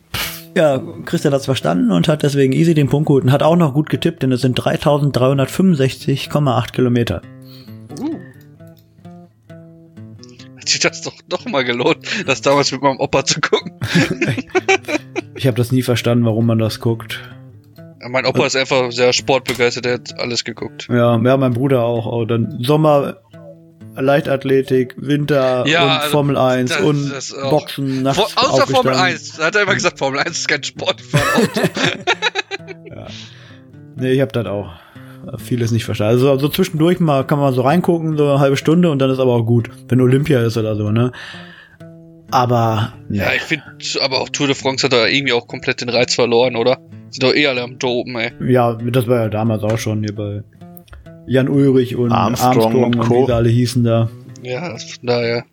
Ja, Christian hat's verstanden und hat deswegen easy den Punkt geholt und hat auch noch gut getippt, denn es sind 3365,8 Kilometer. hat sich das doch noch mal gelohnt, das damals mit meinem Opa zu gucken. Ich habe das nie verstanden, warum man das guckt. Ja, Mein Opa ist einfach sehr sportbegeistert, der hat alles geguckt. Ja, ja, mein Bruder auch. auch dann Sommer, Leichtathletik, Winter Ja, und also, Formel 1 das- und das. Boxen, nachts Vor, außer Formel aufgestanden. 1. Da hat er immer gesagt, Formel 1 ist kein Sport, ich fahre Auto. Nee, ich habe das auch vieles nicht verstanden. Also, also zwischendurch mal kann man so reingucken, so eine halbe Stunde und dann ist aber auch gut, wenn Olympia ist oder so, ne? Aber nee. ja, ich finde, aber auch Tour de France hat da irgendwie auch komplett den Reiz verloren, oder? Sind doch eh alle am Dopen, ey. Ja, das war ja damals auch schon hier bei Jan Ulrich und Armstrong Armstrong, und und, Co. wie sie alle hießen da. Ja, von daher.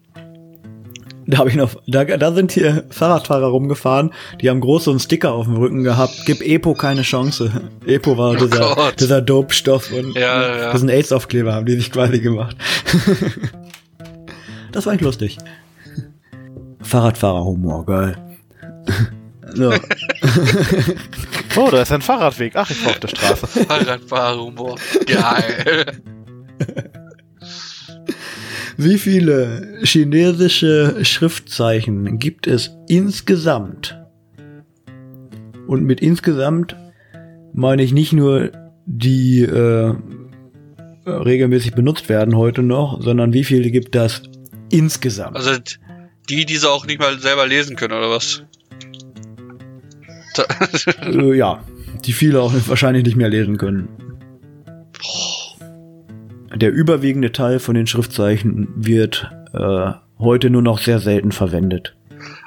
Da habe ich noch, da, da sind hier Fahrradfahrer rumgefahren, die haben groß so einen Sticker auf dem Rücken gehabt. Gib Epo keine Chance. Epo war Oh dieser, Gott. dieser Dope-Stoff und Ja, ja. das sind AIDS-Aufkleber, haben die sich quasi gemacht. das war echt lustig. Fahrradfahrer-Humor, geil. So. Oh, da ist ein Fahrradweg. Ach, ich war auf der Straße. Fahrradfahrhumor. Geil. Wie viele chinesische Schriftzeichen gibt es insgesamt? Und mit insgesamt meine ich nicht nur die äh, regelmäßig benutzt werden heute noch, sondern wie viele gibt das insgesamt? Also die, die sie auch nicht mal selber lesen können, oder was? Da, äh, ja, die viele auch wahrscheinlich nicht mehr lesen können. Der überwiegende Teil von den Schriftzeichen wird äh, heute nur noch sehr selten verwendet.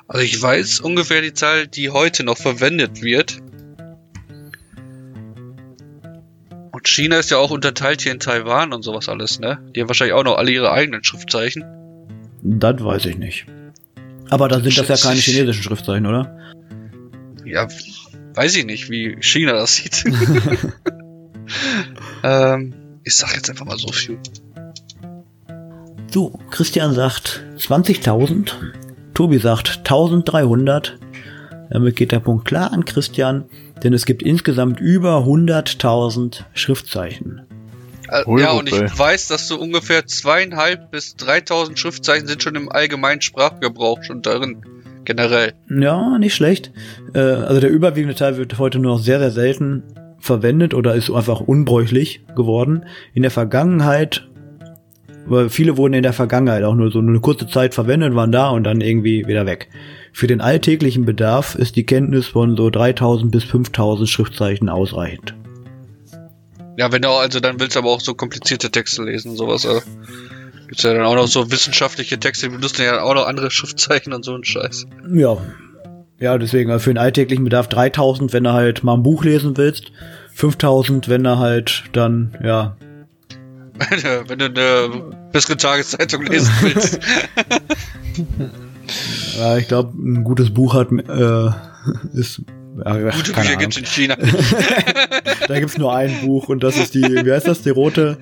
also ich weiß ungefähr die Zahl, die heute noch verwendet wird. Und China ist ja auch unterteilt hier in Taiwan und sowas alles, ne? Die haben wahrscheinlich auch noch alle ihre eigenen Schriftzeichen. Das weiß ich nicht. Aber da sind das ja keine chinesischen Schriftzeichen, oder? Ja, weiß ich nicht, wie China das sieht. ähm, ich sag jetzt einfach mal so viel. So, Christian sagt 20.000, Tobi sagt 1300. Damit geht der Punkt klar an Christian, denn es gibt insgesamt über 100.000 Schriftzeichen. Äh, ja, und ich weiß, dass so ungefähr zweieinhalb bis 3000 Schriftzeichen sind schon im allgemeinen Sprachgebrauch schon darin. Generell. Ja, nicht schlecht. Äh, also der überwiegende Teil wird heute nur noch sehr, sehr selten verwendet oder ist einfach unbräuchlich geworden. In der Vergangenheit, weil viele wurden in der Vergangenheit auch nur so eine kurze Zeit verwendet, waren da und dann irgendwie wieder weg. Für den alltäglichen Bedarf ist die Kenntnis von so 3000 bis 5000 Schriftzeichen ausreichend. Ja, wenn du also dann willst du aber auch so komplizierte Texte lesen sowas. Also. Gibt's ja dann auch noch so wissenschaftliche Texte, die benutzen ja auch noch andere Schriftzeichen und so ein Scheiß. Ja. Ja, deswegen also für den alltäglichen Bedarf 3000, wenn du halt mal ein Buch lesen willst. 5000, wenn du halt dann, ja. wenn du eine bessere Tageszeitung lesen willst. ja ich glaube, ein gutes Buch hat, äh, ist, ja, Gute Bücher gibt's in China. da gibt's nur ein Buch und das ist die, wie heißt das, die rote,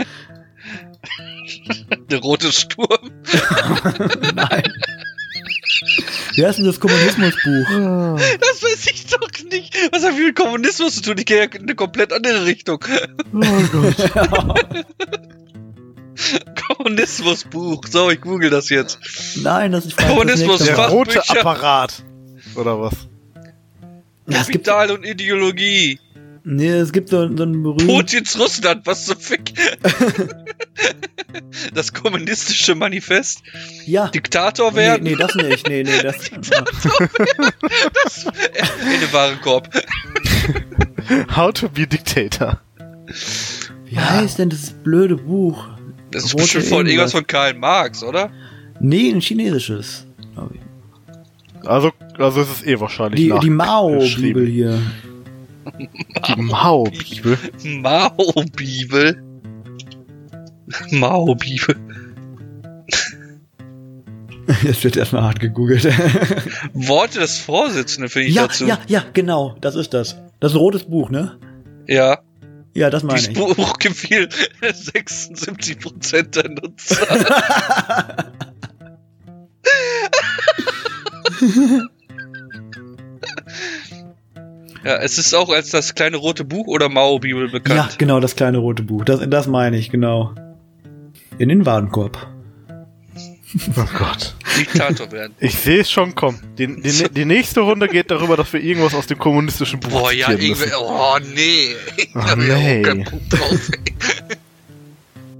Der rote Sturm. Nein. Wie heißt denn das Kommunismusbuch? Das weiß ich doch nicht. Was hat mit Kommunismus zu tun? Ich gehe ja in eine komplett andere Richtung. Oh Gott. Kommunismusbuch. So, ich google das jetzt. Nein, das ist falsch. Kommunismus, Das Der rote. Apparat. Oder was? Ja, es gibt, Kapital und Ideologie. nee, es gibt so, so einen berühmten, Putins Russland, was zum Fick? Das kommunistische Manifest. ja. Diktator Nee, werden. nee, das nicht, nee, nee, das, In den Warenkorb. How to be Dictator. wie heißt denn das blöde Buch? Das ist Rote bestimmt von irgendwas. von Karl Marx, oder? Nee, ein chinesisches. ich. Also, also ist es eh wahrscheinlich Die, die Mao-Bibel hier. Die Mao-Bibel. Mao-Bibel. Mao-Bibel. Jetzt wird erstmal hart gegoogelt. Worte des Vorsitzenden finde ich ja, dazu. ja, ja, genau, das ist das. Das ist ein rotes Buch, ne? ja. Ja, das meine Dieses ich. Buch gefiel 76% der Nutzer. ja, es ist auch als das kleine rote Buch oder Mao-Bibel Ja, bekannt. genau, das kleine rote Buch. Das, das meine ich, genau. In den Warenkorb. Oh Gott. Diktator werden. Ich sehe es schon kommen. Die, die, die nächste Runde geht darüber, dass wir irgendwas aus dem kommunistischen Buch Boah, ja, irgendwie. Oh, nee. Oh, nee.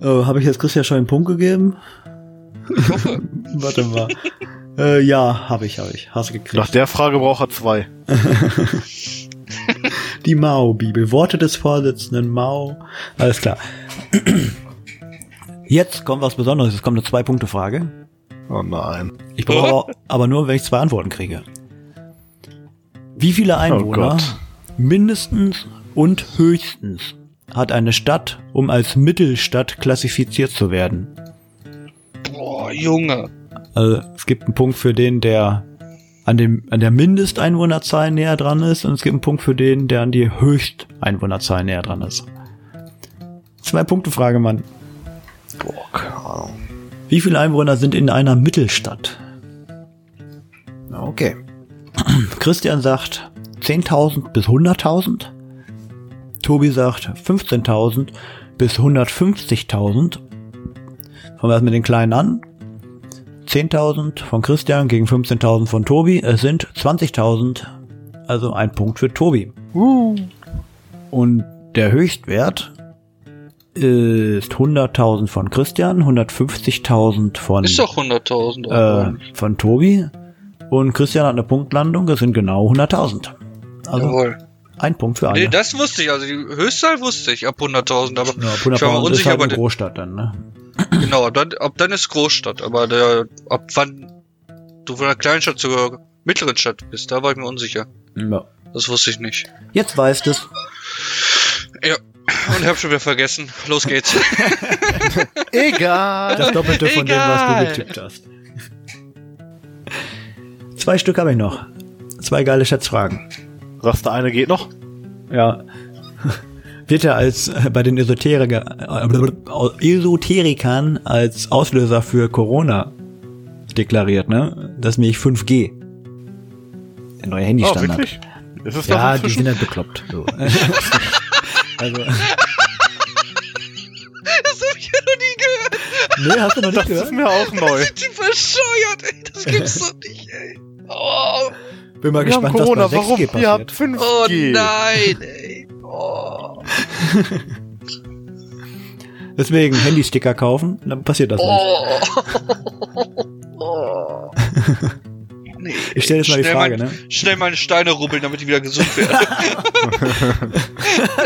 Oh, Habe ich jetzt Christian schon einen Punkt gegeben? Ich hoffe. Warte mal. äh, ja, habe ich, habe ich. Hast du gekriegt. Nach der Frage braucht er zwei. Die Mao-Bibel. Worte des Vorsitzenden Mao. Alles klar. Jetzt kommt was Besonderes. Es kommt eine Zwei-Punkte-Frage. Oh nein. Ich brauche aber, aber nur, wenn ich zwei Antworten kriege. Wie viele Einwohner Gott. mindestens und höchstens hat eine Stadt, um als Mittelstadt klassifiziert zu werden? Boah, Junge. Also es gibt einen Punkt für den, der an, dem, an der Mindesteinwohnerzahl näher dran ist und es gibt einen Punkt für den, der an die Höchsteinwohnerzahl näher dran ist. Zwei Punkte Frage, Mann. Boah, keine Ahnung. Wie viele Einwohner sind in einer Mittelstadt? Okay. Christian sagt 10.000 bis 100.000. Tobi sagt 15.000 bis 150.000. Fangen wir erst mit den Kleinen an. 10.000 von Christian gegen 15.000 von Tobi. Es sind 20.000. Also ein Punkt für Tobi. Und der Höchstwert ist 100.000 von Christian, 150.000 von, Ist doch 100.000. äh, von Tobi. Und Christian hat eine Punktlandung, das sind genau 100.000. Also Jawohl. ein Punkt für alle. Nee, das wusste ich. Also die Höchstzahl wusste ich ab 100.000. Aber ja, ich war 100.000 ist unsicher, halt aber Großstadt dann, ne? genau, ab dann, ab dann ist Großstadt. Aber der, ab wann du von einer kleinen Stadt zur mittleren Stadt bist, da war ich mir unsicher. Ja. Das wusste ich nicht. Jetzt weißt es. Ja. Und hab schon wieder vergessen. Los geht's. Egal. Das Doppelte von dem, was Egal. du getippt hast. Zwei Stück habe ich noch. Zwei geile Schätzfragen. Was, der eine geht noch? Ja. Wird er als äh, bei den Esoteriker, äh, Esoterikern als Auslöser für Corona deklariert, ne? Das ist nämlich 5G. Der neue Oh, Handystandard. wirklich? Ist es ja, das die sind halt bekloppt. So. also, Das hab ich ja noch nie gehört. nee, hast du noch nicht Das ist gehört? mir auch neu. Sind die verscheuert, ey. Das gibt's doch nicht, ey. Oh, Bin mal Wir haben gespannt, Corona, was bei 6G warum? passiert. Ihr habt 5G. oh nein, ey. Oh. Deswegen Handysticker kaufen, dann passiert das nicht. Oh. Nee, Ich stelle jetzt mal die schnell Frage, mein, ne? Schnell meine Steine rubbeln, damit ich wieder gesund werde.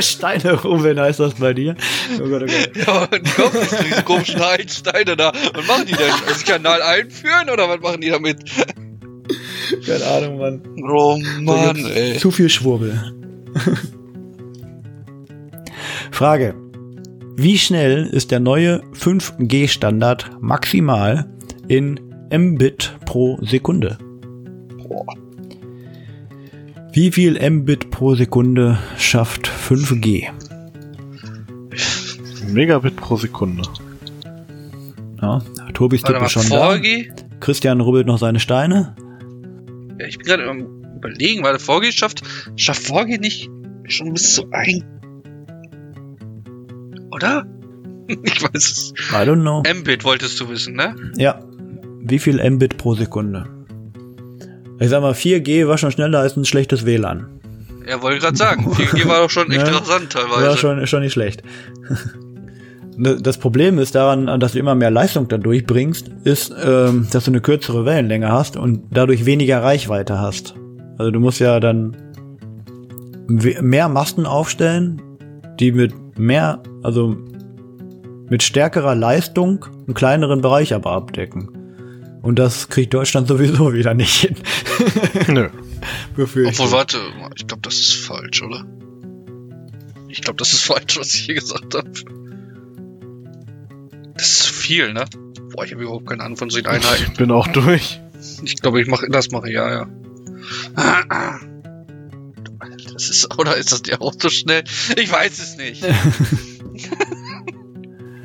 Steine rubbeln heißt das bei dir? Oh Gott, oh Gott. ja, und kommen nicht diese komischen Heilsteine da. Was machen die denn? Also Kanal einführen oder was machen die damit? Keine Ahnung, Mann. Oh Mann, ey. Zu viel Schwurbel. Frage. Wie schnell ist der neue 5G-Standard maximal in Mbit pro Sekunde? Boah. Wie viel Mbit pro Sekunde schafft 5G? Megabit pro Sekunde. Ja, mal, ist schon da. 4G? Christian rubbelt noch seine Steine. Ja, ich bin gerade am überlegen, weil der 4G schafft, schafft 4G nicht schon bis zu ein. Oder? Ich weiß es. I don't know. Mbit wolltest du wissen, ne? Ja. Wie viel Mbit pro Sekunde? Ich sag mal, 4G war schon schneller als ein schlechtes WLAN. Ja, wollte gerade sagen. 4G war doch schon echt Ja. rasant teilweise. War schon, schon nicht schlecht. Ne, Das Problem ist daran, dass du immer mehr Leistung dadurch bringst, ist, ähm, dass du eine kürzere Wellenlänge hast und dadurch weniger Reichweite hast. Also du musst ja dann mehr Masten aufstellen, die mit mehr, also mit stärkerer Leistung einen kleineren Bereich aber abdecken. Und das kriegt Deutschland sowieso wieder nicht hin. Nö. Befürchte Obwohl, ich. warte, ich glaube, das ist falsch, oder? Ich glaube, das ist falsch, was ich hier gesagt habe. Das ist zu viel, ne? Boah, ich habe überhaupt keine Ahnung von solchen Einheiten. Ich bin auch durch. Ich glaube, ich mache das mache, ja, ja. Das ist, oder ist das dir auch so schnell? Ich weiß es nicht.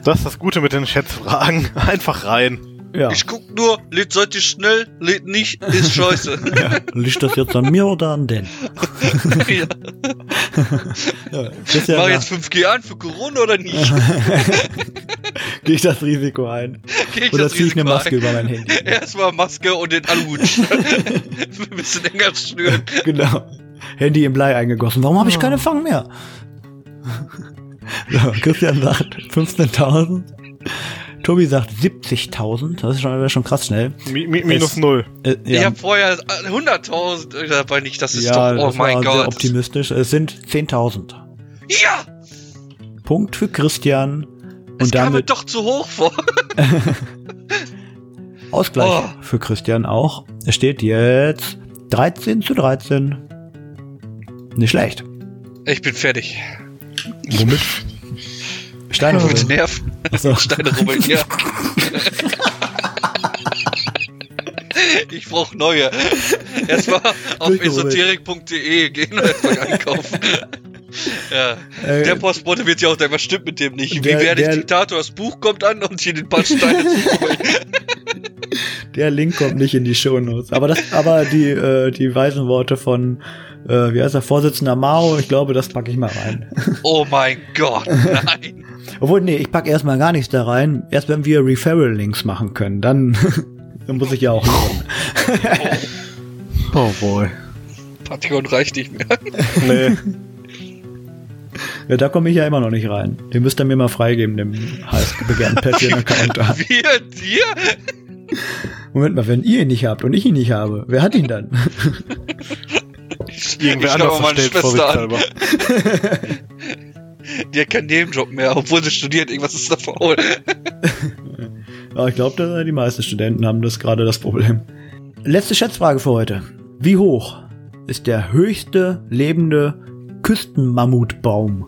Das ist das Gute mit den Schätzfragen. Einfach rein. Ja. Ich guck nur, lädt seid ihr schnell, lädt nicht, ist scheiße. Liegt das jetzt an mir oder an den? ja. Ja, Mach jetzt 5G an für Corona oder nicht? gehe ich das Risiko ein. Ich Oder ziehe ich eine Maske ein? über mein Handy. Erstmal Maske und den Aluhut. Ein bisschen enger schnüren. Genau. Handy in Blei eingegossen. Warum habe ich keine Fang mehr? so, Christian sagt 15.000. Tobi sagt 70.000. Das ist schon, schon krass schnell. Mi mi minus Es- null. Äh, Ich ja, habe vorher 100.000 dabei nicht. Das ist ja doch, oh mein sehr Gott. optimistisch. Es sind 10.000. Ja, Punkt für Christian. es Und kam mir damit doch zu hoch vor. Ausgleich Oh. für Christian auch. Es steht jetzt 13 zu 13. Nicht schlecht. Ich bin fertig. Womit? Steine Mit rubbeln. Nerven. Achso. Steine rubbeln, ja. Ich brauche neue. Erstmal auf esoterik.de gehen und erstmal einkaufen. Ja. Äh, Der Postbote wird ja auch sagen, was stimmt mit dem nicht? Wie werde ich Diktator? Das Buch kommt an und hier den paar Steine zu holen. Der Link kommt nicht in die Shownotes. Aber das, aber die, äh, die weisen Worte von, äh, wie heißt der, Vorsitzender Mao, ich glaube, das packe ich mal rein. Oh mein Gott, nein. Obwohl, nee, ich packe erstmal gar nichts da rein. Erst wenn wir Referral-Links machen können, dann, dann muss ich ja auch. Oh boy. Patreon reicht nicht mehr. Nee. Ja, da komme ich ja immer noch nicht rein. Den müsst ihr mir mal freigeben, dem heiß begehrten Patreon-Account da. Wir, dir? Moment mal, wenn ihr ihn nicht habt und ich ihn nicht habe, wer hat ihn dann? Irgendwer Ich anders meine Schwester an. Die hat keinen Nebenjob mehr, obwohl sie studiert. Irgendwas ist da faul. Aber ich glaube, die meisten Studenten haben das gerade das Problem. Letzte Schätzfrage für heute. Wie hoch ist der höchste lebende Küstenmammutbaum?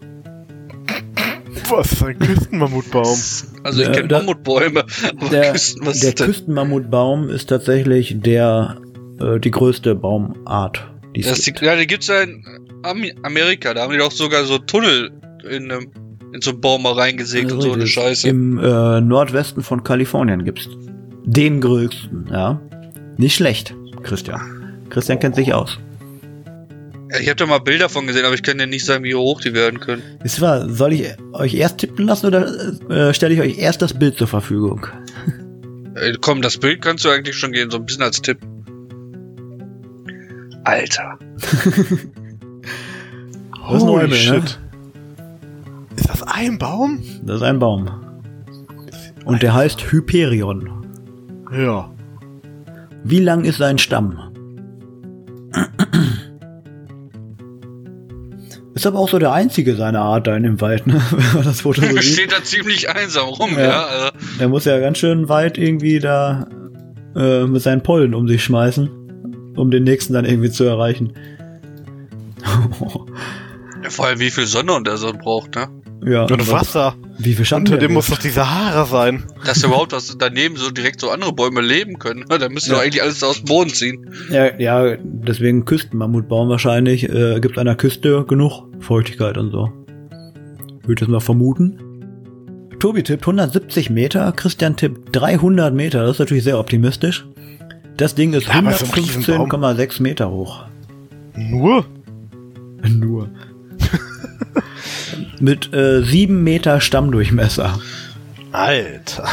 Was ist ein Küstenmammutbaum? Also ich Äh, kenne da- Mammutbäume, aber Der, Küsten, was der ist? Küstenmammutbaum ist tatsächlich der äh, die größte Baumart, die es Das gibt. die, ja, die gibt's ja in Am Amerika. Da haben die doch sogar so Tunnel in, einem- in so einen Baum mal reingesägt und so eine. Scheiße. Im äh, Nordwesten von Kalifornien gibt's den größten, ja. Nicht schlecht, Christian. Christian kennt sich aus. Ja, Ich habe da mal Bilder von gesehen, aber ich kann dir nicht sagen, wie hoch die werden können. Ist wahr, soll ich euch erst tippen lassen oder äh, stelle ich euch erst das Bild zur Verfügung? Äh, komm, das Bild kannst du eigentlich schon gehen, so ein bisschen als Tipp. Alter. Holy Eumel, ne? Ist das ein Baum? Das ist ein Baum. Und der heißt Hyperion. Ja. Wie lang ist sein Stamm? Ist aber auch so der einzige seiner Art da in dem Wald, ne? das Foto so Steht da ziemlich einsam rum, ja. ja also. Der muss ja ganz schön weit irgendwie da äh, mit seinen Pollen um sich schmeißen, um den nächsten dann irgendwie zu erreichen. Vor allem, wie viel Sonne und der Sonne braucht, ne? Ja. Und Wasser. Wie viel Schatten Unter dem muss doch die Sahara sein. Dass überhaupt was daneben so direkt so andere Bäume leben können. ne? Da müsste Ja. doch eigentlich alles aus dem Boden ziehen. Ja, ja, deswegen Küstenmammutbaum wahrscheinlich. Äh, gibt an der Küste genug Feuchtigkeit und so. Würde ich das mal vermuten. Tobi tippt 170 Meter, Christian tippt 300 Meter. Das ist natürlich sehr optimistisch. Das Ding ist Ja, aber so ein Riesenbaum. 115,6 Meter hoch. Nur? Nur. Mit äh, 7 Meter Stammdurchmesser. Alter.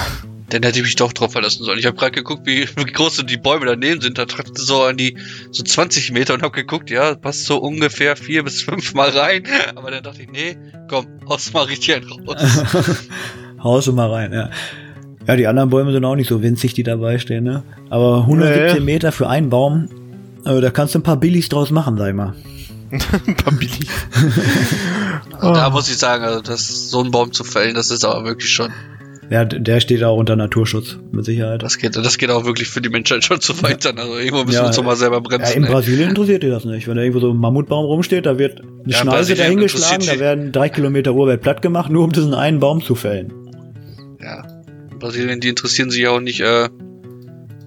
Dann hätte ich mich doch drauf verlassen sollen. Ich habe gerade geguckt, wie, wie groß die Bäume daneben sind. Da trifft so an die so 20 Meter und habe geguckt, ja, passt so ungefähr vier bis fünf Mal rein. Aber dann dachte ich, nee, komm, haus mal richtig einen raus. Haus du mal rein, ja. Ja, die anderen Bäume sind auch nicht so winzig, die dabei stehen, ne? Aber 117 Nee. Meter für einen Baum, äh, da kannst du ein paar Billigs draus machen, sag ich mal. Ein paar Billy. Also Da muss ich sagen, also das so einen Baum zu fällen, das ist aber wirklich schon, Ja, der steht auch unter Naturschutz, mit Sicherheit. das geht, das geht auch wirklich für die Menschheit schon zu weit dann. Also irgendwo müssen Ja, wir uns doch mal selber Ja, bremsen. in ey. Brasilien interessiert dir das nicht. Wenn da irgendwo so ein Mammutbaum rumsteht, da wird eine Ja, Schneise dahingeschlagen, da werden drei Kilometer Urwald platt gemacht, nur um diesen einen Baum zu fällen. Ja. In Brasilien, die interessieren sich ja auch nicht, äh,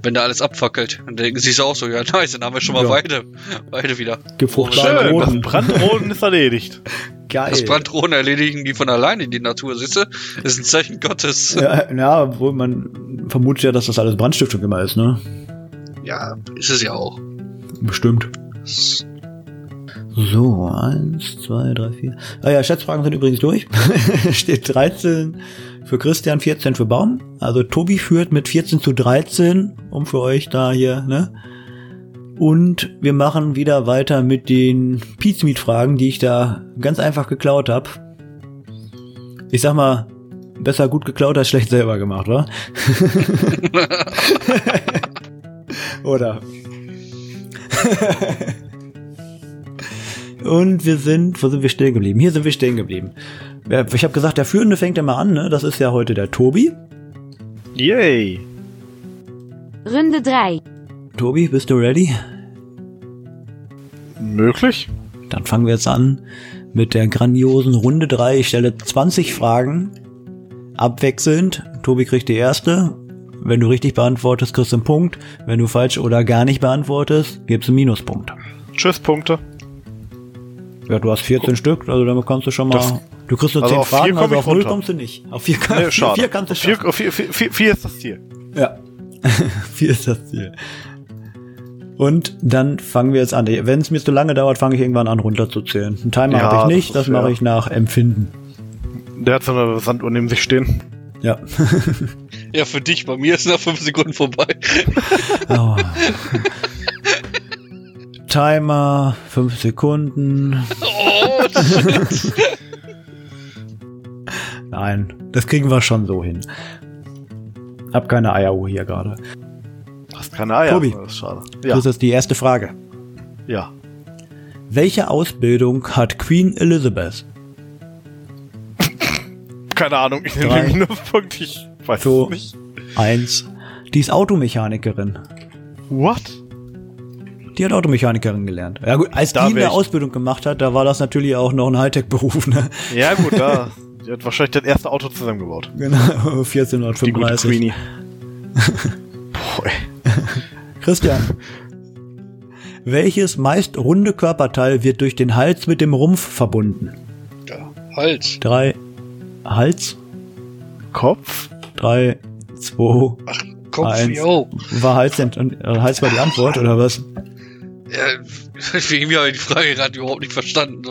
wenn da alles abfackelt. Dann denken sie sich auch so, ja nice, dann haben wir schon mal Ja. Weide, Weide wieder. Gefruchtbaren das Roten. Brandroden ist erledigt. Geil. Das Brandrohen erledigen die von alleine in die Natur, siehst du? Das ist ein Zeichen Gottes. Ja, ja, obwohl man vermutet ja, dass das alles Brandstiftung immer ist, ne? Ja, ist es ja auch. Bestimmt. So, eins, zwei, drei, vier. Ah ja, Schätzfragen sind übrigens durch. Steht 13 für Christian, 14 für Baum. Also Tobi führt mit 14 zu 13, um für euch da hier, ne? Und wir machen wieder weiter mit den Pizmeat-Fragen, die ich da ganz einfach geklaut habe. Ich sag mal, besser gut geklaut als schlecht selber gemacht, wa? Oder? Und wir sind, wo sind wir stehen geblieben? Hier sind wir stehen geblieben. Ich habe gesagt, der Führende fängt immer an, ne? Das ist ja heute der Tobi. Yay. Runde 3. Tobi, bist du ready? Möglich? Dann fangen wir jetzt an mit der grandiosen Runde 3. Ich stelle 20 Fragen abwechselnd. Tobi kriegt die erste. Wenn du richtig beantwortest, kriegst du einen Punkt. Wenn du falsch oder gar nicht beantwortest, gibst du einen Minuspunkt. Tschüss, Punkte. Ja, du hast 14 Stück, also damit kannst du schon mal. Das- du kriegst nur also 10 auf vier Fragen, komm also auf 0 runter. kommst du nicht. Auf 4 kann, Nee, vier, schade. vier kannst du vier, vier, vier ist das Ziel. Ja. Vier ist das Ziel. Und dann fangen wir jetzt an. Wenn es mir zu lange dauert, fange ich irgendwann an runterzuzählen. Einen Timer Ja, habe ich das nicht, ist das, mache ich nach Empfinden. Der hat so eine Sanduhr neben sich stehen. Ja. Ja, für dich, bei mir ist nach fünf Sekunden vorbei. Oh. Timer, 5 Sekunden. Oh, Nein, das kriegen wir schon so hin. Hab keine Eieruhr hier gerade. Hast keine Eier. Tobi. Das ist schade. Ja. Das ist die erste Frage. ja. Welche Ausbildung hat Queen Elizabeth? Keine Ahnung. Ich nehme nur Punkt. Ich weiß So. nicht. Eins. Die ist Automechanikerin. What? Die hat Automechanikerin gelernt. Ja gut, als Da die eine Ausbildung gemacht hat, da war das natürlich auch noch ein Hightech-Beruf, ne? Ja, gut, da. Die hat wahrscheinlich das erste Auto zusammengebaut. Genau, Die gute 1435. Queenie. Christian. Welches meist runde Körperteil wird durch den Hals mit dem Rumpf verbunden? ja, Hals. Drei. Hals? Kopf? Drei, zwei, Ach, Kopf, Eins. yo. war Hals, denn, äh, Hals war die Antwort, oder was? Ja, irgendwie habe ich die Frage gerade überhaupt nicht verstanden.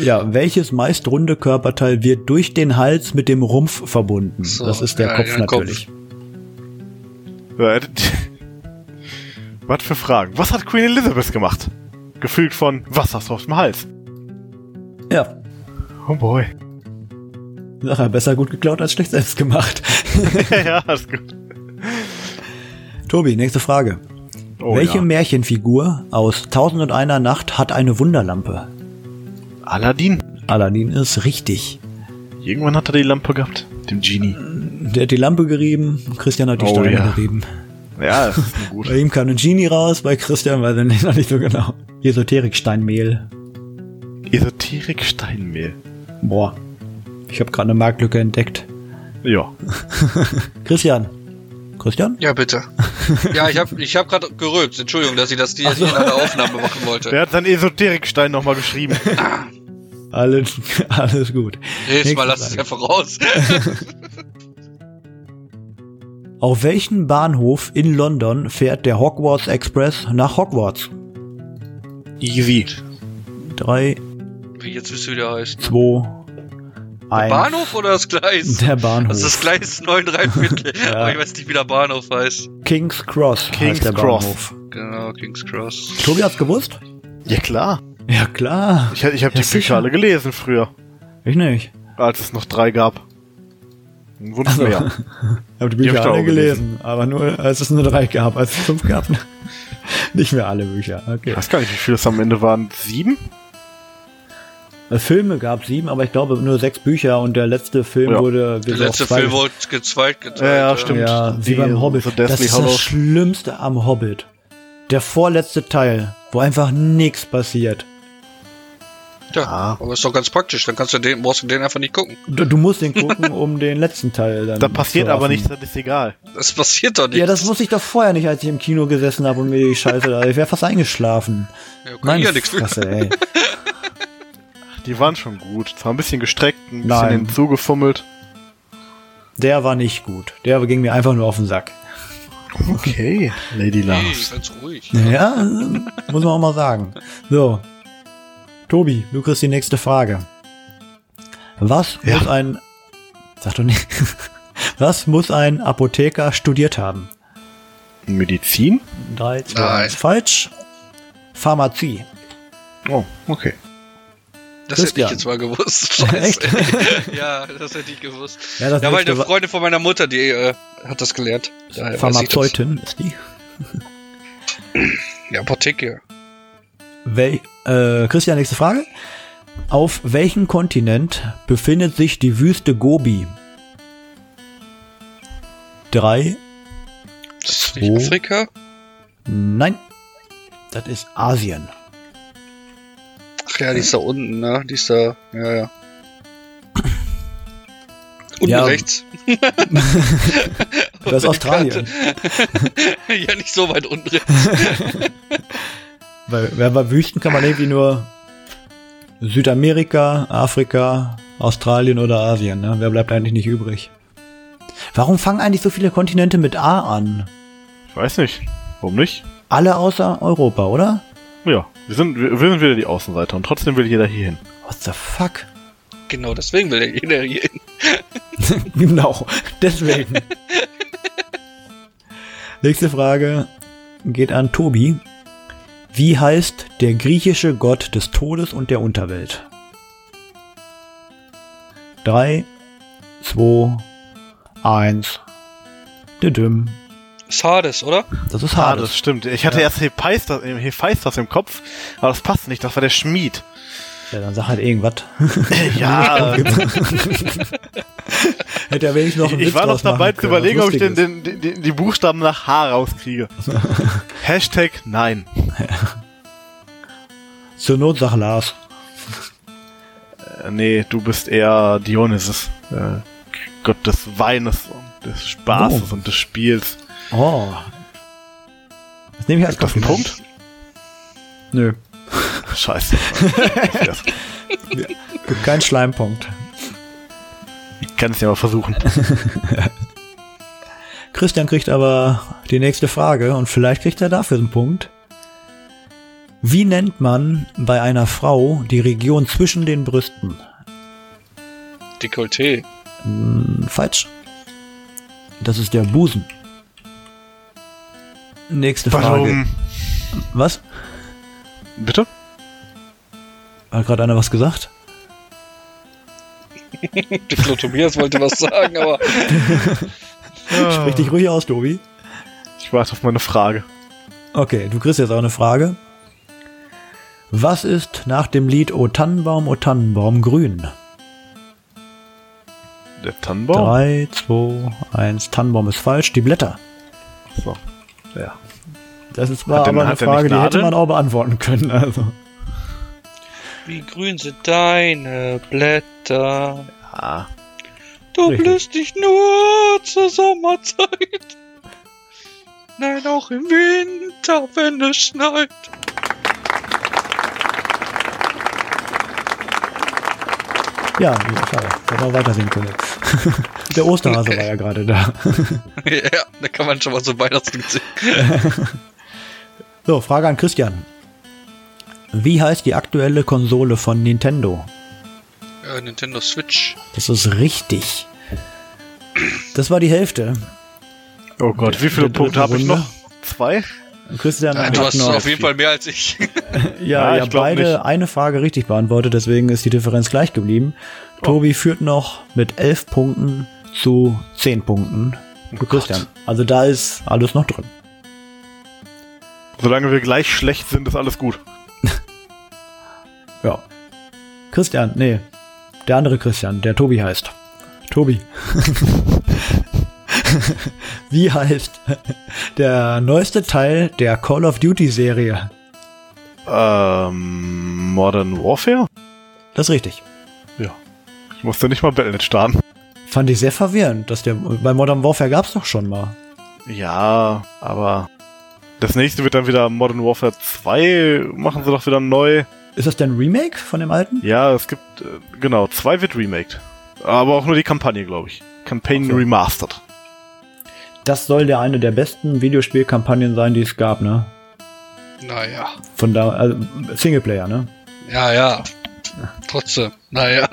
Ja, welches meist runde Körperteil wird durch den Hals mit dem Rumpf verbunden? So, das ist der ja, Kopf ja, Kopf. natürlich. D- Was für Fragen? Was hat Queen Elizabeth gemacht? Gefühlt von Was hast du auf dem Hals? Ja, Oh boy. Sache besser gut geklaut als schlecht selbst gemacht. ja, ist gut. Tobi, nächste Frage. Oh, Welche ja. Märchenfigur aus Tausend und einer Nacht hat eine Wunderlampe? Aladdin. Aladdin ist richtig. Irgendwann hat er die Lampe gehabt. Dem Genie. Der hat die Lampe gerieben, Christian hat die Oh, Steine ja. gerieben. Ja, das ist gut. Bei ihm kam ein Genie raus, bei Christian weiß ich noch nicht so genau. Esoterik-Steinmehl. Esoterik Steinmehl. Boah. Ich habe gerade eine Marktlücke entdeckt. Ja. Christian. Christian? Ja, bitte. Ja, ich habe ich hab gerade gerülpt. Entschuldigung, dass ich das die nicht in einer Aufnahme machen wollte. Der hat seinen Esoterikstein nochmal geschrieben. Alles, alles gut. Nächstes Mal lass es ja voraus. Auf welchen Bahnhof in London fährt der Hogwarts Express nach Hogwarts? Easy. Drei, Wie jetzt wisst ihr, wie der heißt. zwei, eins. Bahnhof oder das Gleis? Der Bahnhof. Das ist das Gleis 9 3 Viertel. Ja. Aber ich weiß nicht, wie der Bahnhof heißt. King's Cross King's heißt der Cross. Bahnhof. Genau, King's Cross. Tobi hat's gewusst? Ja, klar. Ja, klar. Ich, ich habe Ja, die Bücher alle gelesen früher, Ich nicht. als es noch drei gab. Ein Wunsch mehr. Ich habe die Bücher da alle auch gelesen, aber nur, als es nur drei gab, als es fünf gab. nicht mehr alle Bücher. Okay. Ich weiß gar nicht, wie viele es am Ende waren. Sieben? Äh, Filme gab sieben, aber ich glaube nur sechs Bücher und der letzte Film Ja. wurde Der letzte zwei Film wurde gezweit geteilt. Ja, ja, stimmt. Ja, wie Die- beim Hobbit. das ist Hallows. das Schlimmste am Hobbit. Der vorletzte Teil, wo einfach nichts passiert. Ja, Ah. aber ist doch ganz praktisch. Dann kannst du den, brauchst du den einfach nicht gucken. Du, du musst den gucken, um den letzten Teil dann Da passiert zu aber nichts, das ist egal. Das passiert doch nicht. Ja, das wusste ich doch vorher nicht, als ich im Kino gesessen habe und mir die Scheiße da. Ich wäre fast eingeschlafen. ja, kann Meine ja nichts. Fresse, ey. Die waren schon gut. Zwar ein bisschen gestreckt, ein bisschen Nein. hinzugefummelt. Der war nicht gut. Der ging mir einfach nur auf den Sack. Okay, Lady Hey, Lars. ganz ruhig. Ja, muss man auch mal sagen. So. Tobi, du kriegst die nächste Frage. Was Ja. muss ein, sag doch nicht, was muss ein Apotheker studiert haben? Medizin? Drei, zwei, Nein. eins. Falsch. Pharmazie. Oh, okay. Das hätte ich Christian. jetzt mal gewusst. Scheiße. Echt? ja, das hätte ich gewusst. Ja, das Ja, weil eine Freundin von meiner Mutter, die äh, hat das gelernt. Daher Pharmazeutin ist die. Ja, Apotheke. Wel äh, Christian, nächste Frage. Auf welchem Kontinent befindet sich die Wüste Gobi? Drei. Das ist. Afrika? Nein. Das ist Asien. Ach ja, die ist da unten, ne? Die ist da, ja, ja. Unten Ja. rechts. Das ist Australien. ja, nicht so weit unten rechts. Weil, weil bei Wüsten kann man irgendwie nur Südamerika, Afrika, Australien oder Asien. Ne? Wer bleibt eigentlich nicht übrig? Warum fangen eigentlich so viele Kontinente mit A an? Ich weiß nicht. Warum nicht? Alle außer Europa, oder? Ja, wir sind, wir, wir sind wieder die Außenseiter und trotzdem will jeder hier hin. What the fuck? Genau, deswegen will jeder hier hin. genau, deswegen. Nächste Frage geht an Tobi. Wie heißt der griechische Gott des Todes und der Unterwelt? Drei, zwei, eins. Düdüm. Ist Hades, oder? Das ist Hades. das stimmt. Ich hatte Ja. erst Hephaistos, Hephaistos im Kopf, aber das passt nicht. Das war der Schmied. Ja, dann sag halt irgendwas. Ja, Hätte er wenigstens noch ich, einen ich Witz war noch dabei zu überlegen, ob ich den, den, den, die Buchstaben nach H rauskriege. Hashtag nein. Zur Not sag Lars. Äh, nee, du bist eher Dionysus. Äh, Gott des Weines und des Spaßes Oh. und des Spiels. Oh. Das nehme ich als Ist das ein Kompliment. Punkt? Nö. Scheiße. Gibt keinen Schleimpunkt. Ich kann es ja mal versuchen. Christian kriegt aber die nächste Frage und vielleicht kriegt er dafür einen Punkt. Wie nennt man bei einer Frau die Region zwischen den Brüsten? Dekolleté. Hm, falsch. Das ist der Busen. Nächste Frage. Warum? Was? Bitte? Hat gerade einer was gesagt? Der Tobias wollte was sagen, aber Sprich dich ruhig aus, Tobi. Ich warte auf meine Frage. Okay, du kriegst jetzt auch eine Frage. Was ist nach dem Lied O Tannenbaum, O Tannenbaum grün? Der Tannenbaum? 3, 2, 1. Tannenbaum ist falsch. Die Blätter. So. Ja. Das ist war aber eine Frage, die hätte man auch beantworten können. Also. Wie grün sind deine Blätter? Ah. Du Richtig. blühst nicht nur zur Sommerzeit. Nein, auch im Winter, wenn es schneit. Ja, schade. Hätte auch weiter singen können. Der Osterhase war ja gerade da. ja, da kann man schon mal so Weihnachtslied singen. So, Frage an Christian. Wie heißt die aktuelle Konsole von Nintendo? Äh, Nintendo Switch. Das ist richtig. Das war die Hälfte. Oh Gott, wie viele Punkte habe ich noch? Zwei? Christian Äh, hat du hast noch, auf jeden Fall mehr als ich. ja, Ja, ja, ich beide nicht. eine Frage richtig beantwortet, deswegen ist die Differenz gleich geblieben. Tobi führt noch mit elf Punkten zu zehn Punkten für Christian. Also da ist alles noch drin. Solange wir gleich schlecht sind, ist alles gut. Ja. Christian, nee. Der andere Christian, der Tobi heißt. Tobi. Wie heißt der neueste Teil der Call of Duty Serie? Ähm, Modern Warfare? Das ist richtig. Ja. Ich musste nicht mal Battle.net starten. Fand ich sehr verwirrend, dass der bei Modern Warfare gab's doch schon mal. Ja, aber das nächste wird dann wieder Modern Warfare 2. Machen sie doch wieder neu. Ist das denn ein Remake von dem alten? Ja, es gibt, äh, genau, 2 wird remaked. Aber auch nur die Kampagne, glaube ich. Campaign so. remastered. Das soll der eine der besten Videospielkampagnen sein, die es gab, ne? naja. Von da, also Singleplayer, ne? Ja, ja. Trotzdem. Naja.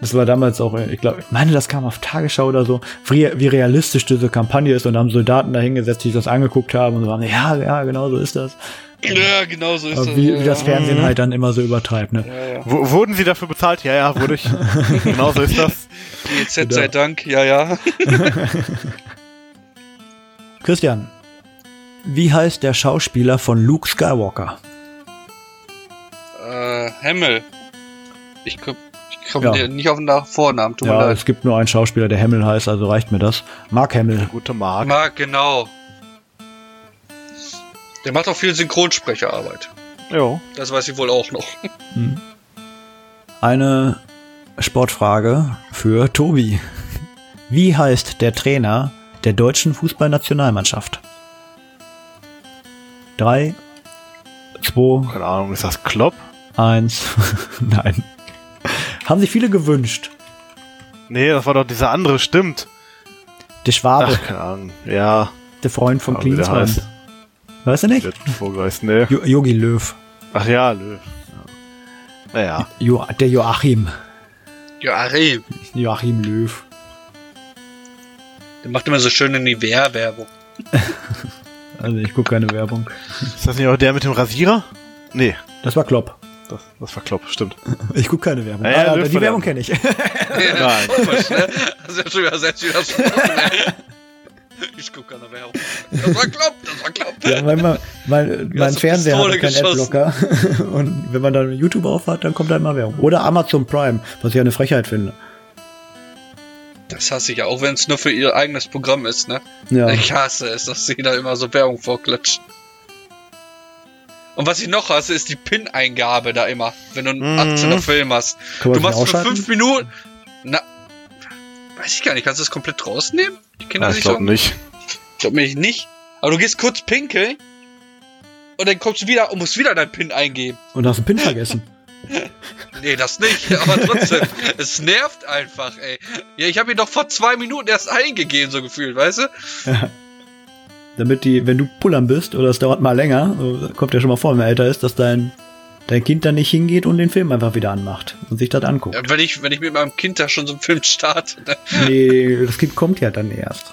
Das war damals auch, ich glaube, ich meine, das kam auf Tagesschau oder so, wie, wie realistisch diese Kampagne ist und da haben Soldaten da hingesetzt, die sich das angeguckt haben und so haben, ja, ja, genau so ist das. Ja, genau so ist Aber das. wie, ja. wie das Fernsehen halt dann immer so übertreibt, ne? Ja, ja. Wurden sie dafür bezahlt? Ja, ja, wurde ich. genau so ist das. GZ sei Dank, ja, ja. Christian, wie heißt der Schauspieler von Luke Skywalker? Äh, Hemmel. Ich komm, ich komm Ja. nicht auf den Vornamen, tut mir Ja, leid. es gibt nur einen Schauspieler, der Hemmel heißt, also reicht mir das. Mark Hemmel. Gute Mark. Marc, genau. Der macht auch viel Synchronsprecherarbeit. Jo. Das weiß ich wohl auch noch. Eine Sportfrage für Tobi. Wie heißt der Trainer der deutschen Fußballnationalmannschaft? Drei, zwei, Keine Ahnung, ist das Klopp? eins. Nein. Haben sich viele gewünscht. Nee, das war doch dieser andere, stimmt. Der Schwabe, Ach, keine Ahnung. Ja, der Freund von Klinsmann. Weißt du nicht? Wird vorgereist, nee. Jo- Jogi Löw. Ach ja, Löw. Naja. Jo der Joachim. Joachim. Joachim Löw. Der macht immer so schöne Nivea-Werbung. Also ich gucke keine Werbung. Ist das nicht auch der mit dem Rasierer? Nee, Das war Klopp. Das, das war Klopp, stimmt. Ich gucke keine Werbung. Ja, ja, die Werbung kenne ich. Nein. Komisch, ne? Das ist ja schon wieder selbst wieder ey. Ich guck keine Werbung. Das war Klopp, das war Klopp. Ja, weil man, mein, mein Fernseher hat keinen. Adblocker. Und wenn man dann YouTube aufhat, dann kommt da immer Werbung. Oder Amazon Prime, was ich eine Frechheit finde. Das hasse ich ja, auch wenn es nur für ihr eigenes Programm ist, ne? Ja. Ich hasse es, dass sie da immer so Werbung vorklatschen. Und was ich noch hasse, ist die PIN-Eingabe da immer, wenn du einen Mhm. 18er Film hast. Kann Du machst für ausschalten? fünf Minuten. Na. Weiß ich gar nicht, kannst du das komplett rausnehmen? Die Kinder Ah, ich glaube nicht. Ich glaube mich nicht. Aber du gehst kurz pinkeln. Und dann kommst du wieder und musst wieder dein PIN eingeben. Und hast einen Pin vergessen. Nee, das nicht, aber trotzdem. es nervt einfach, ey. Ja, ich habe ihn doch vor zwei Minuten erst eingegeben, so gefühlt, weißt du? Damit die, wenn du pullern bist, oder es dauert mal länger, kommt ja schon mal vor, wenn man älter ist, dass dein, dein Kind dann nicht hingeht und den Film einfach wieder anmacht und sich das anguckt. Ja, wenn, ich, wenn ich mit meinem Kind da schon so einen Film starte, ne? Nee, das Kind kommt ja dann erst.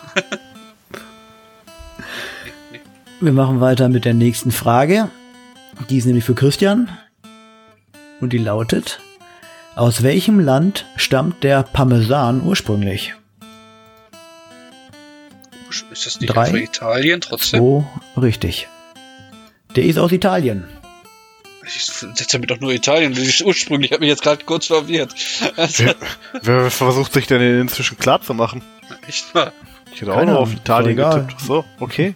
Wir machen weiter mit der nächsten Frage. Die ist nämlich für Christian. Und die lautet: Aus welchem Land stammt der Parmesan ursprünglich? Ist das nicht Drei, einfach Italien trotzdem? So, richtig. Der ist aus Italien. Ich setze damit doch nur Italien. Das ist Ursprünglich hat mich jetzt gerade kurz verwirrt. Also, Wer, wer versucht sich denn inzwischen klar zu machen? echt mal. Ich hätte auch noch auf Italien getippt. So, okay.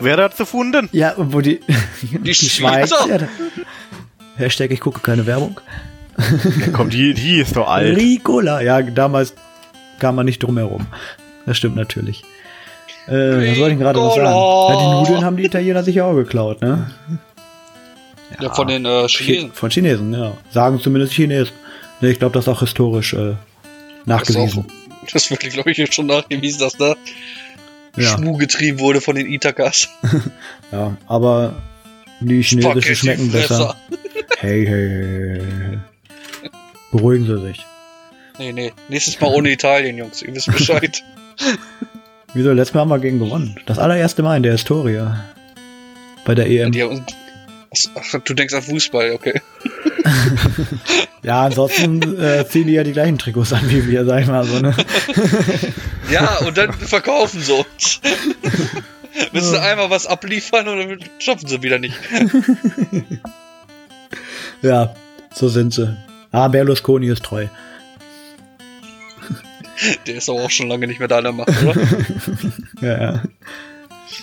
Wer hat's gefunden? Ja, wo die, die Schweiz. Schweizer. Ja, Hashtag, ich gucke keine Werbung. Ja, komm, die, die ist doch alt. Ricola. Ja, damals kam man nicht drum herum. Das stimmt natürlich. Äh, was wollte ich gerade noch sagen? Ja, die Nudeln haben die Italiener sicher auch geklaut, ne? Ja, von den äh, Chi- Chinesen. Von Chinesen, ja. Sagen zumindest Chinesen. Ne, ich glaube, das ist auch historisch äh, Das ist, auch, nachgewiesen. das wird, glaube ich, schon nachgewiesen, dass da Ja, Schmuh getrieben wurde von den Ithakas. ja, aber die chinesischen schmecken besser. Hey, hey, hey. Beruhigen Sie sich. Nee, nee. Nächstes Mal ohne Italien, Jungs. Ihr wisst Bescheid. Wieso? Letztes Mal haben wir gegen gewonnen. Das allererste Mal in der Historie. Bei der EM. Haben, ach, du denkst an Fußball, okay. Ja, ansonsten äh, ziehen die ja die gleichen Trikots an wie wir, sag ich mal so, ne? Ja, und dann verkaufen sie uns. Müssen sie einmal was abliefern und dann schaffen sie wieder nicht. Ja, so sind sie. Ah, Berlusconi ist treu. Der ist aber auch schon lange nicht mehr da an der Macht, oder? Ja, ja.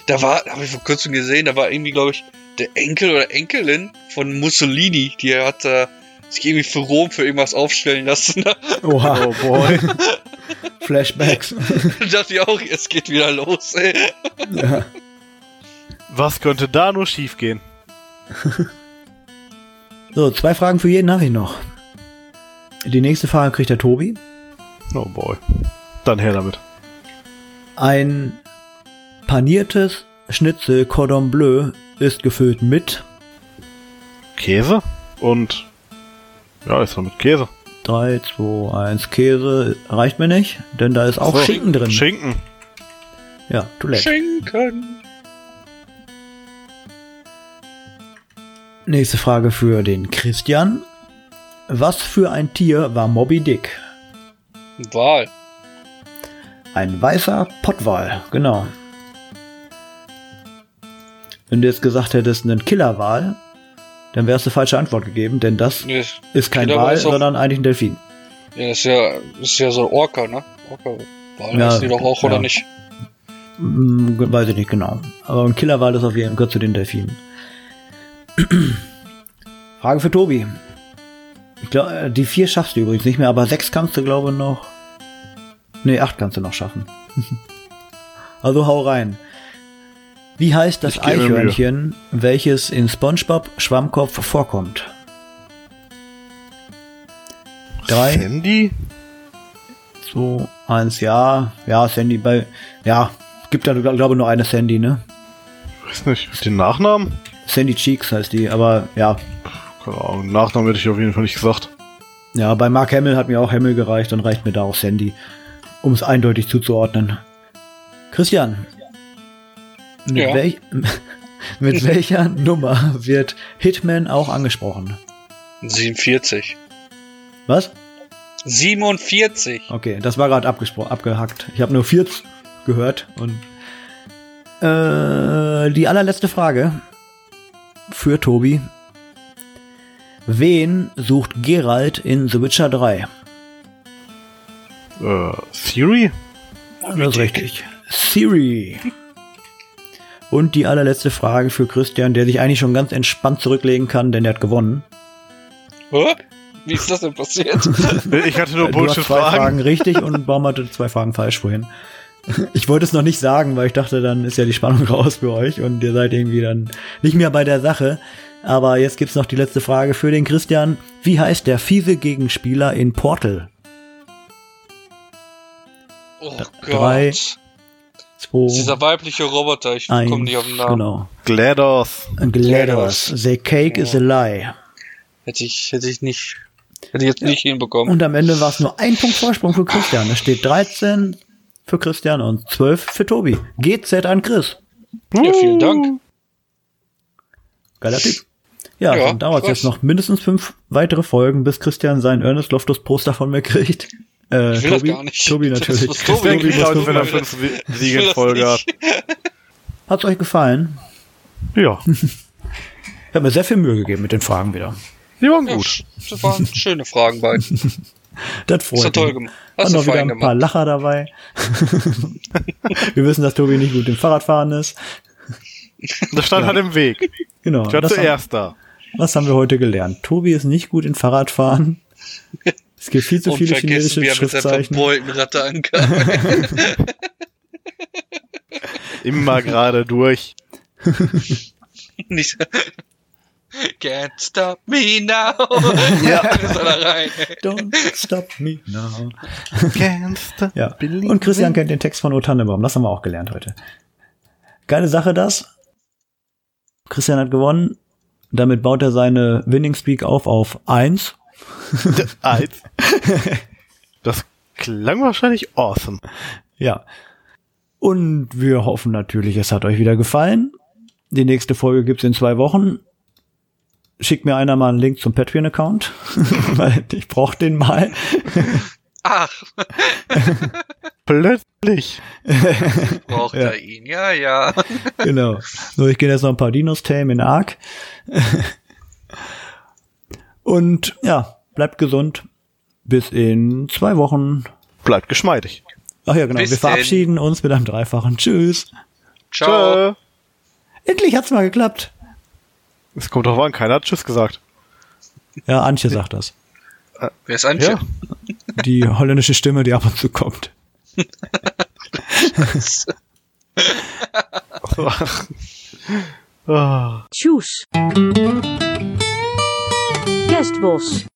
Da war, habe ich vor kurzem gesehen, da war irgendwie, glaube ich, der Enkel oder Enkelin von Mussolini, die hat äh, sich irgendwie für Rom für irgendwas aufstellen lassen. Oha, Oh boy. Flashbacks. dachte ich auch, es geht wieder los, ey. ja. Was könnte da nur schiefgehen? So, zwei Fragen für jeden habe ich noch. Die nächste Frage kriegt der Tobi. Oh boy. Dann her damit. Ein paniertes Schnitzel Cordon Bleu ist gefüllt mit Käse und ja, ist doch mit Käse. 3, 2, 1 Käse. Reicht mir nicht, denn da ist auch So, Schinken drin. Schinken. ja, Toilette. Schinken. Nächste Frage für den Christian. Was für ein Tier war Moby Dick? Wahl. Ein weißer Pottwal, genau. Wenn du jetzt gesagt hättest, einen Killerwal, dann wärst du falsche Antwort gegeben, denn das Nee, ist kein Wal, ist auch- sondern eigentlich ein Delfin. Ja, ist ja, ist ja so ein Orca, ne? Orca. Wahl Ja, heißt die doch auch, ja. oder nicht? Hm, weiß ich nicht genau. Aber ein Killerwal ist auf jeden Fall gehört zu den Delfinen. Frage für Tobi. Ich glaube, die vier schaffst du übrigens nicht mehr, aber sechs kannst du, glaube ich, noch. Nee, acht kannst du noch schaffen. also hau rein. Wie heißt das Ich. Eichhörnchen, welches in SpongeBob Schwammkopf vorkommt? Drei. Sandy? 2, 1, ja. Ja, Sandy bei. Ja, gibt da, glaube ich, nur eine Sandy, ne? Weiß nicht. Den Nachnamen? Sandy Cheeks heißt die, aber ja. Keine Ahnung. Nachnamen hätte ich auf jeden Fall nicht gesagt. Ja, bei Mark Hamill hat mir auch Hamill gereicht, dann reicht mir da auch Sandy, um es eindeutig zuzuordnen. Christian. Mit, Ja. welch, mit welcher Nummer wird Hitman auch angesprochen? 47. Was? 47. Okay, das war gerade abgehackt. Ich habe nur 40 gehört und äh, die allerletzte Frage für Tobi. Wen sucht Geralt in The Witcher 3? Äh, Siri? Das ist richtig. Siri. Und die allerletzte Frage für Christian, der sich eigentlich schon ganz entspannt zurücklegen kann, denn er hat gewonnen. Hä? Wie ist das denn passiert? Ich hatte nur hast zwei Fragen. Bullshit-Fragen. richtig und Baum hatte zwei Fragen falsch vorhin. Ich wollte es noch nicht sagen, weil ich dachte, dann ist ja die Spannung raus für euch und ihr seid irgendwie dann nicht mehr bei der Sache. Aber jetzt gibt's noch die letzte Frage für den Christian. Wie heißt der fiese Gegenspieler in Portal? Oh Drei, Gott. Zwei, ist dieser weibliche Roboter, ich komme eins, nicht auf den Namen. genau. GLaDOS. GLaDOS. The cake is a lie. Hätte ich, hätte ich nicht, hätte ich jetzt nicht hinbekommen. Und am Ende war es nur ein Punkt Vorsprung für Christian. Es steht 13 für Christian und 12 für Tobi. GZ an Chris. Ja, vielen Dank. Geiler Typ. Ja, Ja, dann dauert es jetzt noch mindestens fünf weitere Folgen, bis Christian sein Ernest Loftus Poster von mir kriegt. Äh, Ich will das Tobi, gar nicht. Tobi Das natürlich. muss Tobi Denke ich muss Tobi. wenn er fünf Siege in das Folge hat. Hat's euch gefallen? Ja. Ich habe mir sehr viel Mühe gegeben mit den Fragen wieder. Die waren Ja, gut. das waren schöne Fragen beiden. Das freut du toll mich. gemacht. Waren Hast du noch wieder ein paar gemacht. Lacher dabei. Wir wissen, dass Tobi nicht gut im Fahrradfahren ist. Das stand halt im Weg. Genau. Ich war das, zuerst da. Das haben wir heute gelernt. Tobi ist nicht gut in Fahrradfahren. Es gibt viel zu viele chinesische Schriftzeichen. ankam. Immer gerade durch. Nicht Can't stop me now. Ja. Rein. Don't stop me now. Gangster. Ja. Und Christian kennt den Text von O Tannenbaum. Das haben wir auch gelernt heute. Geile Sache das. Christian hat gewonnen. Damit baut er seine Winning Speak auf auf eins. Eins. Das klang wahrscheinlich awesome. Ja. Und wir hoffen natürlich, es hat euch wieder gefallen. Die nächste Folge gibt's in zwei Wochen. Schickt mir einer mal einen Link zum Patreon-Account, weil ich brauche den mal. Ach, Plötzlich. braucht Ja. er ihn. Ja, ja. genau. So, ich gehe jetzt noch ein paar Dinos tamen in Ark. Und ja, bleibt gesund. Bis in zwei Wochen. Bleibt geschmeidig. Ach ja, genau. Bis wir denn. verabschieden uns mit einem dreifachen Tschüss. Ciao. Tschö. Endlich hat's mal geklappt. Es kommt drauf an, keiner hat Tschüss gesagt. Ja, Antje sagt das. Wer ist Antje? Ja. Die holländische Stimme, die ab und zu kommt. Ah. Tjoes. Kerstbos.